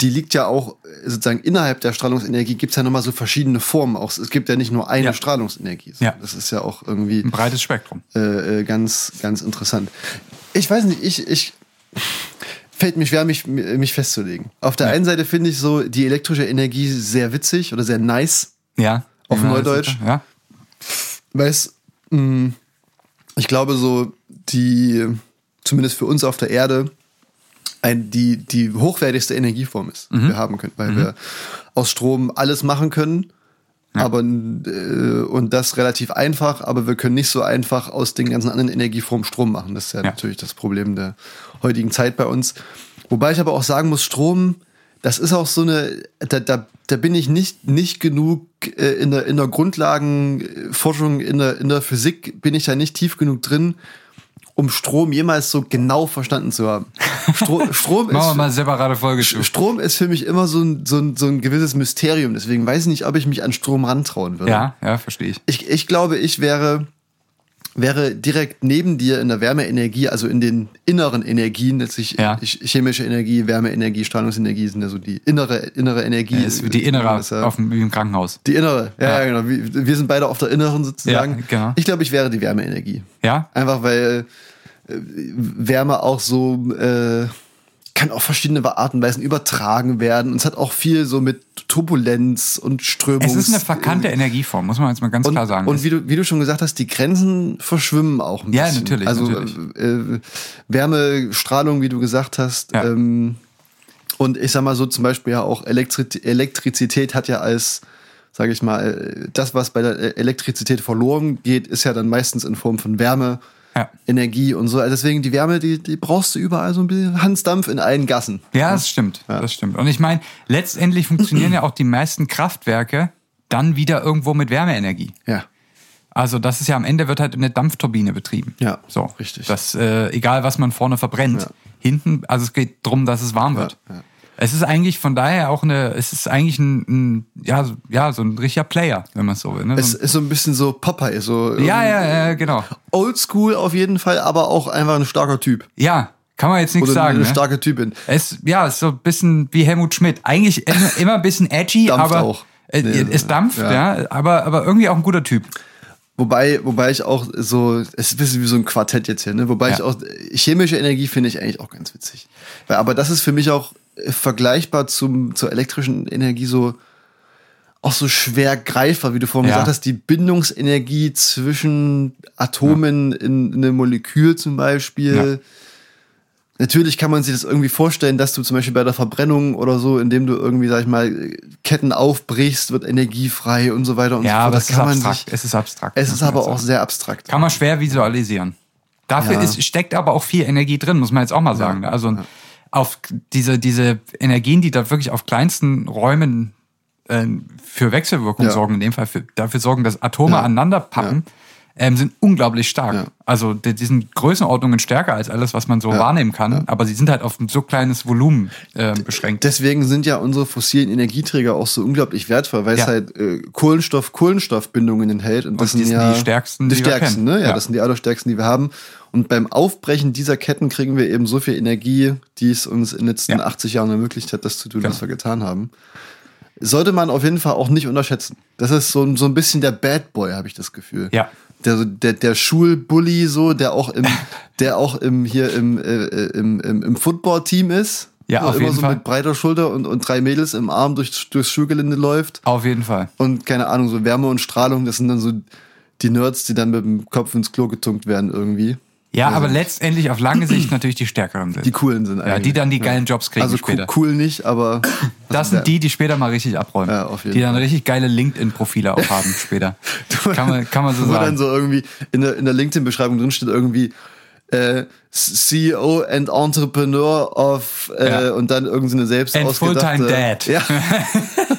die liegt ja auch äh, sozusagen innerhalb der Strahlungsenergie gibt es ja nochmal so verschiedene Formen. Auch, es gibt ja nicht nur eine Ja. Strahlungsenergie. Ja. Das ist ja auch irgendwie Ein breites Spektrum. äh, äh, ganz, ganz interessant. Ich weiß nicht, ich, ich fällt mir schwer, mich, mich festzulegen. Auf der einen Seite finde ich so die elektrische Energie sehr witzig oder sehr nice, Ja. Auf Neudeutsch? Ja. weil es, mh, ich glaube, so die, zumindest für uns auf der Erde, ein, die, die hochwertigste Energieform ist, die wir haben können, weil wir aus Strom alles machen können. Aber äh, und das relativ einfach, aber wir können nicht so einfach aus den ganzen anderen Energieformen Strom machen. Das ist ja, Ja. natürlich das Problem der heutigen Zeit bei uns. Wobei ich aber auch sagen muss, Strom, das ist auch so eine, da, da, da bin ich nicht, nicht genug äh, in der, in der Grundlagenforschung, in der, in der Physik bin ich da nicht tief genug drin, um Strom jemals so genau verstanden zu haben. Stro Strom Machen wir ist, mal eine separate Folge. Strom ist für mich immer so ein, so, ein, so ein gewisses Mysterium. Deswegen weiß ich nicht, ob ich mich an Strom rantrauen würde. Ja, ja, verstehe ich. Ich, ich glaube, ich wäre, wäre direkt neben dir in der Wärmeenergie, also in den inneren Energien, letztlich Ja. ch- chemische Energie, Wärmeenergie, Strahlungsenergie sind ja so die innere, innere Energie. Das ist die innere ist ja- auf dem, wie im Krankenhaus. die innere, ja, Ja. ja. genau. Wir, wir sind beide auf der inneren sozusagen. Ja, genau. Ich glaube, ich wäre die Wärmeenergie. Ja? Einfach weil äh, Wärme auch so äh, kann auf verschiedene Arten und Weisen übertragen werden. Und es hat auch viel so mit Turbulenz und Strömungs... Es ist eine verkannte Energieform, muss man jetzt mal ganz und, klar sagen. Und wie du, wie du schon gesagt hast, die Grenzen verschwimmen auch ein Ja, bisschen. natürlich, Also natürlich. Äh, Wärme, Strahlung, wie du gesagt hast. Ja. Ähm, und ich sag mal so zum Beispiel ja auch Elektri Elektrizität hat ja als, sage ich mal, äh, das, was bei der Elektrizität verloren geht, ist ja dann meistens in Form von Wärme, Ja. Energie und so. Also deswegen die Wärme, die, die brauchst du überall so ein bisschen Hansdampf in allen Gassen. Ja, das stimmt. Das stimmt. Und ich meine, letztendlich funktionieren ja auch die meisten Kraftwerke dann wieder irgendwo mit Wärmeenergie. Ja. Also das ist ja am Ende wird halt eine Dampfturbine betrieben. Ja, so richtig. Das äh, egal was man vorne verbrennt, Ja. hinten, also es geht drum, dass es warm wird. ja. Es ist eigentlich von daher auch eine, es ist eigentlich ein, ein ja, ja, so ein richtiger Player, wenn man es so will. Ne? Es So ist so ein bisschen so Popeye, so ein, ja, ja, ja, genau. oldschool auf jeden Fall, aber auch einfach ein starker Typ. Ja, Kann man jetzt nichts Oder sagen. eine Ne? starke Typin. Es, ja, ist so ein bisschen wie Helmut Schmidt. Eigentlich immer, immer ein bisschen edgy, Dampft aber auch. äh, Nee, es dampft, ja. ja. aber, aber irgendwie auch ein guter Typ. Wobei, wobei ich auch so, es ist ein bisschen wie so ein Quartett jetzt hier, ne? Wobei Ja. ich auch, chemische Energie finde ich eigentlich auch ganz witzig. Weil, aber das ist für mich auch äh, vergleichbar zum, zur elektrischen Energie so, auch so schwer greifbar, wie du vorhin Ja. gesagt hast, die Bindungsenergie zwischen Atomen in, in einem Molekül zum Beispiel. Natürlich kann man sich das irgendwie vorstellen, dass du zum Beispiel bei der Verbrennung oder so, indem du irgendwie, sag ich mal, Ketten aufbrichst, wird Energie frei und so weiter und Ja, so fort. aber Das es ist abstrakt. sich, Es ist abstrakt. es ist aber jetzt auch sagen. sehr abstrakt. Kann man schwer visualisieren. Dafür Ja. ist, steckt aber auch viel Energie drin, muss man jetzt auch mal sagen. Also auf diese, diese Energien, die da wirklich auf kleinsten Räumen äh, für Wechselwirkung Ja. sorgen, in dem Fall für, dafür sorgen, dass Atome Ja. aneinander pappen, ähm, sind unglaublich stark. Ja. Also die, die sind Größenordnungen stärker als alles, was man so Ja. wahrnehmen kann, aber sie sind halt auf ein so kleines Volumen äh, beschränkt. Deswegen sind ja unsere fossilen Energieträger auch so unglaublich wertvoll, weil Ja. es halt äh, Kohlenstoff, Kohlenstoffbindungen enthält. Und das die sind sind ja die stärksten, die die stärksten, ne? Ja, Ja. das sind die allerstärksten, die wir haben. Und beim Aufbrechen dieser Ketten kriegen wir eben so viel Energie, die es uns in den letzten Ja. 80 Jahren ermöglicht hat, das zu tun, was Genau. wir getan haben. Sollte man auf jeden Fall auch nicht unterschätzen. Das ist so, ein- so ein bisschen der Bad Boy, habe ich das Gefühl. Ja. Der, der, der Schulbully, so, der auch im, der auch im, hier im, äh, äh, im, im, im Football-Team ist. Ja, so, auf immer jeden so Fall. mit breiter Schulter und, und drei Mädels im Arm durch, durchs Schulgelände läuft. Auf jeden Fall. Und keine Ahnung, so Wärme und Strahlung, das sind dann so die Nerds, die dann mit dem Kopf ins Klo getunkt werden irgendwie. Ja, aber letztendlich auf lange Sicht natürlich die Stärkeren sind. Die coolen sind eigentlich. ja, die dann die geilen Jobs kriegen Also später. cool, cool nicht, aber Das sind die, die später mal richtig abräumen. Ja, auf jeden die dann richtig geile LinkedIn-Profile auch haben später. kann, man, kann man so wo dann sagen. so irgendwie in der, in der LinkedIn-Beschreibung drin steht irgendwie äh, CEO and Entrepreneur of äh, Ja. und dann irgendeine selbst And full-time dad. Ja.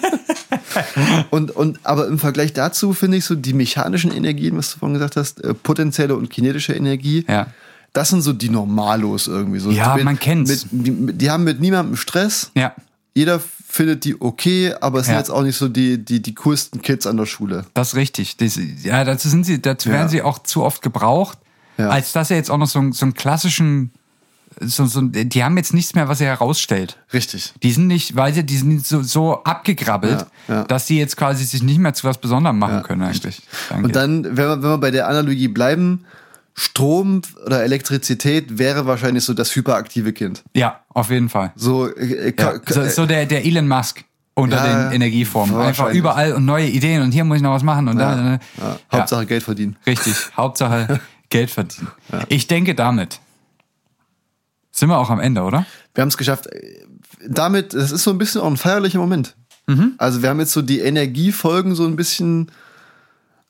und, und aber im Vergleich dazu finde ich so die mechanischen Energien, was du vorhin gesagt hast, äh, potenzielle und kinetische Energie. Ja. Das sind so die Normalos irgendwie so. Ja, mit, man kennt's. Mit, die, die haben mit niemandem Stress. Ja. Jeder findet die okay, aber es sind Ja. jetzt auch nicht so die, die, die coolsten Kids an der Schule. Das ist richtig. Das, ja, dazu sind sie, dazu werden sie auch zu oft gebraucht, Ja. als dass er jetzt auch noch so, einen- so einen klassischen, so, so, die haben jetzt nichts mehr, was er herausstellt. Richtig. Die sind nicht, weil sie, die sind so, so abgegrabbelt, Ja, ja. dass die jetzt quasi sich nicht mehr zu was Besonderem machen Ja, können eigentlich. Danke. Und dann, wenn wir, wenn wir bei der Analogie bleiben, Strom oder Elektrizität wäre wahrscheinlich so das hyperaktive Kind. ja, auf jeden Fall. So, äh, Ja, so, so der, der Elon Musk unter Ja, den Energieformen. Einfach überall und neue Ideen und hier muss ich noch was machen und da. ja, ne? ja, Ja, Hauptsache Geld verdienen. Richtig, Hauptsache Geld verdienen. Ich denke damit. Sind wir auch am Ende, oder? Wir haben es geschafft. Damit, das ist so ein bisschen auch ein feierlicher Moment. Mhm. Also wir haben jetzt so die Energiefolgen so ein bisschen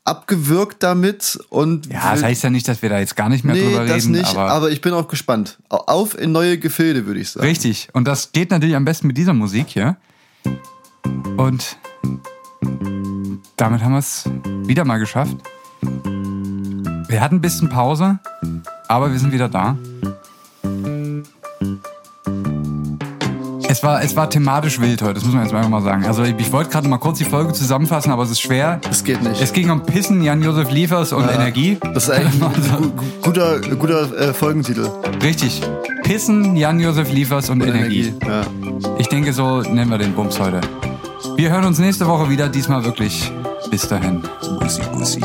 abgewürgt damit und Ja, das heißt ja nicht, dass wir da jetzt gar nicht mehr nee, drüber das reden. nicht, aber, aber, ich bin auch gespannt. Auf in neue Gefilde, würde ich sagen. richtig. Und das geht natürlich am besten mit dieser Musik hier. Und damit haben wir es wieder mal geschafft. Wir hatten ein bisschen Pause, aber wir sind wieder da. Es war, es war thematisch wild heute, das muss man jetzt einfach mal sagen. Also ich, ich wollte gerade mal kurz die Folge zusammenfassen, aber es ist schwer. Das geht nicht. Es ging um Pissen, Jan-Josef Liefers und Energie. Das ist eigentlich ein gu- guter, guter äh, Folgentitel. Richtig. Pissen, Jan-Josef Liefers und, Energie. Ja. Ich denke, so nennen wir den Bums heute. Wir hören uns nächste Woche wieder, diesmal wirklich. Bis dahin. Bussi, bussi.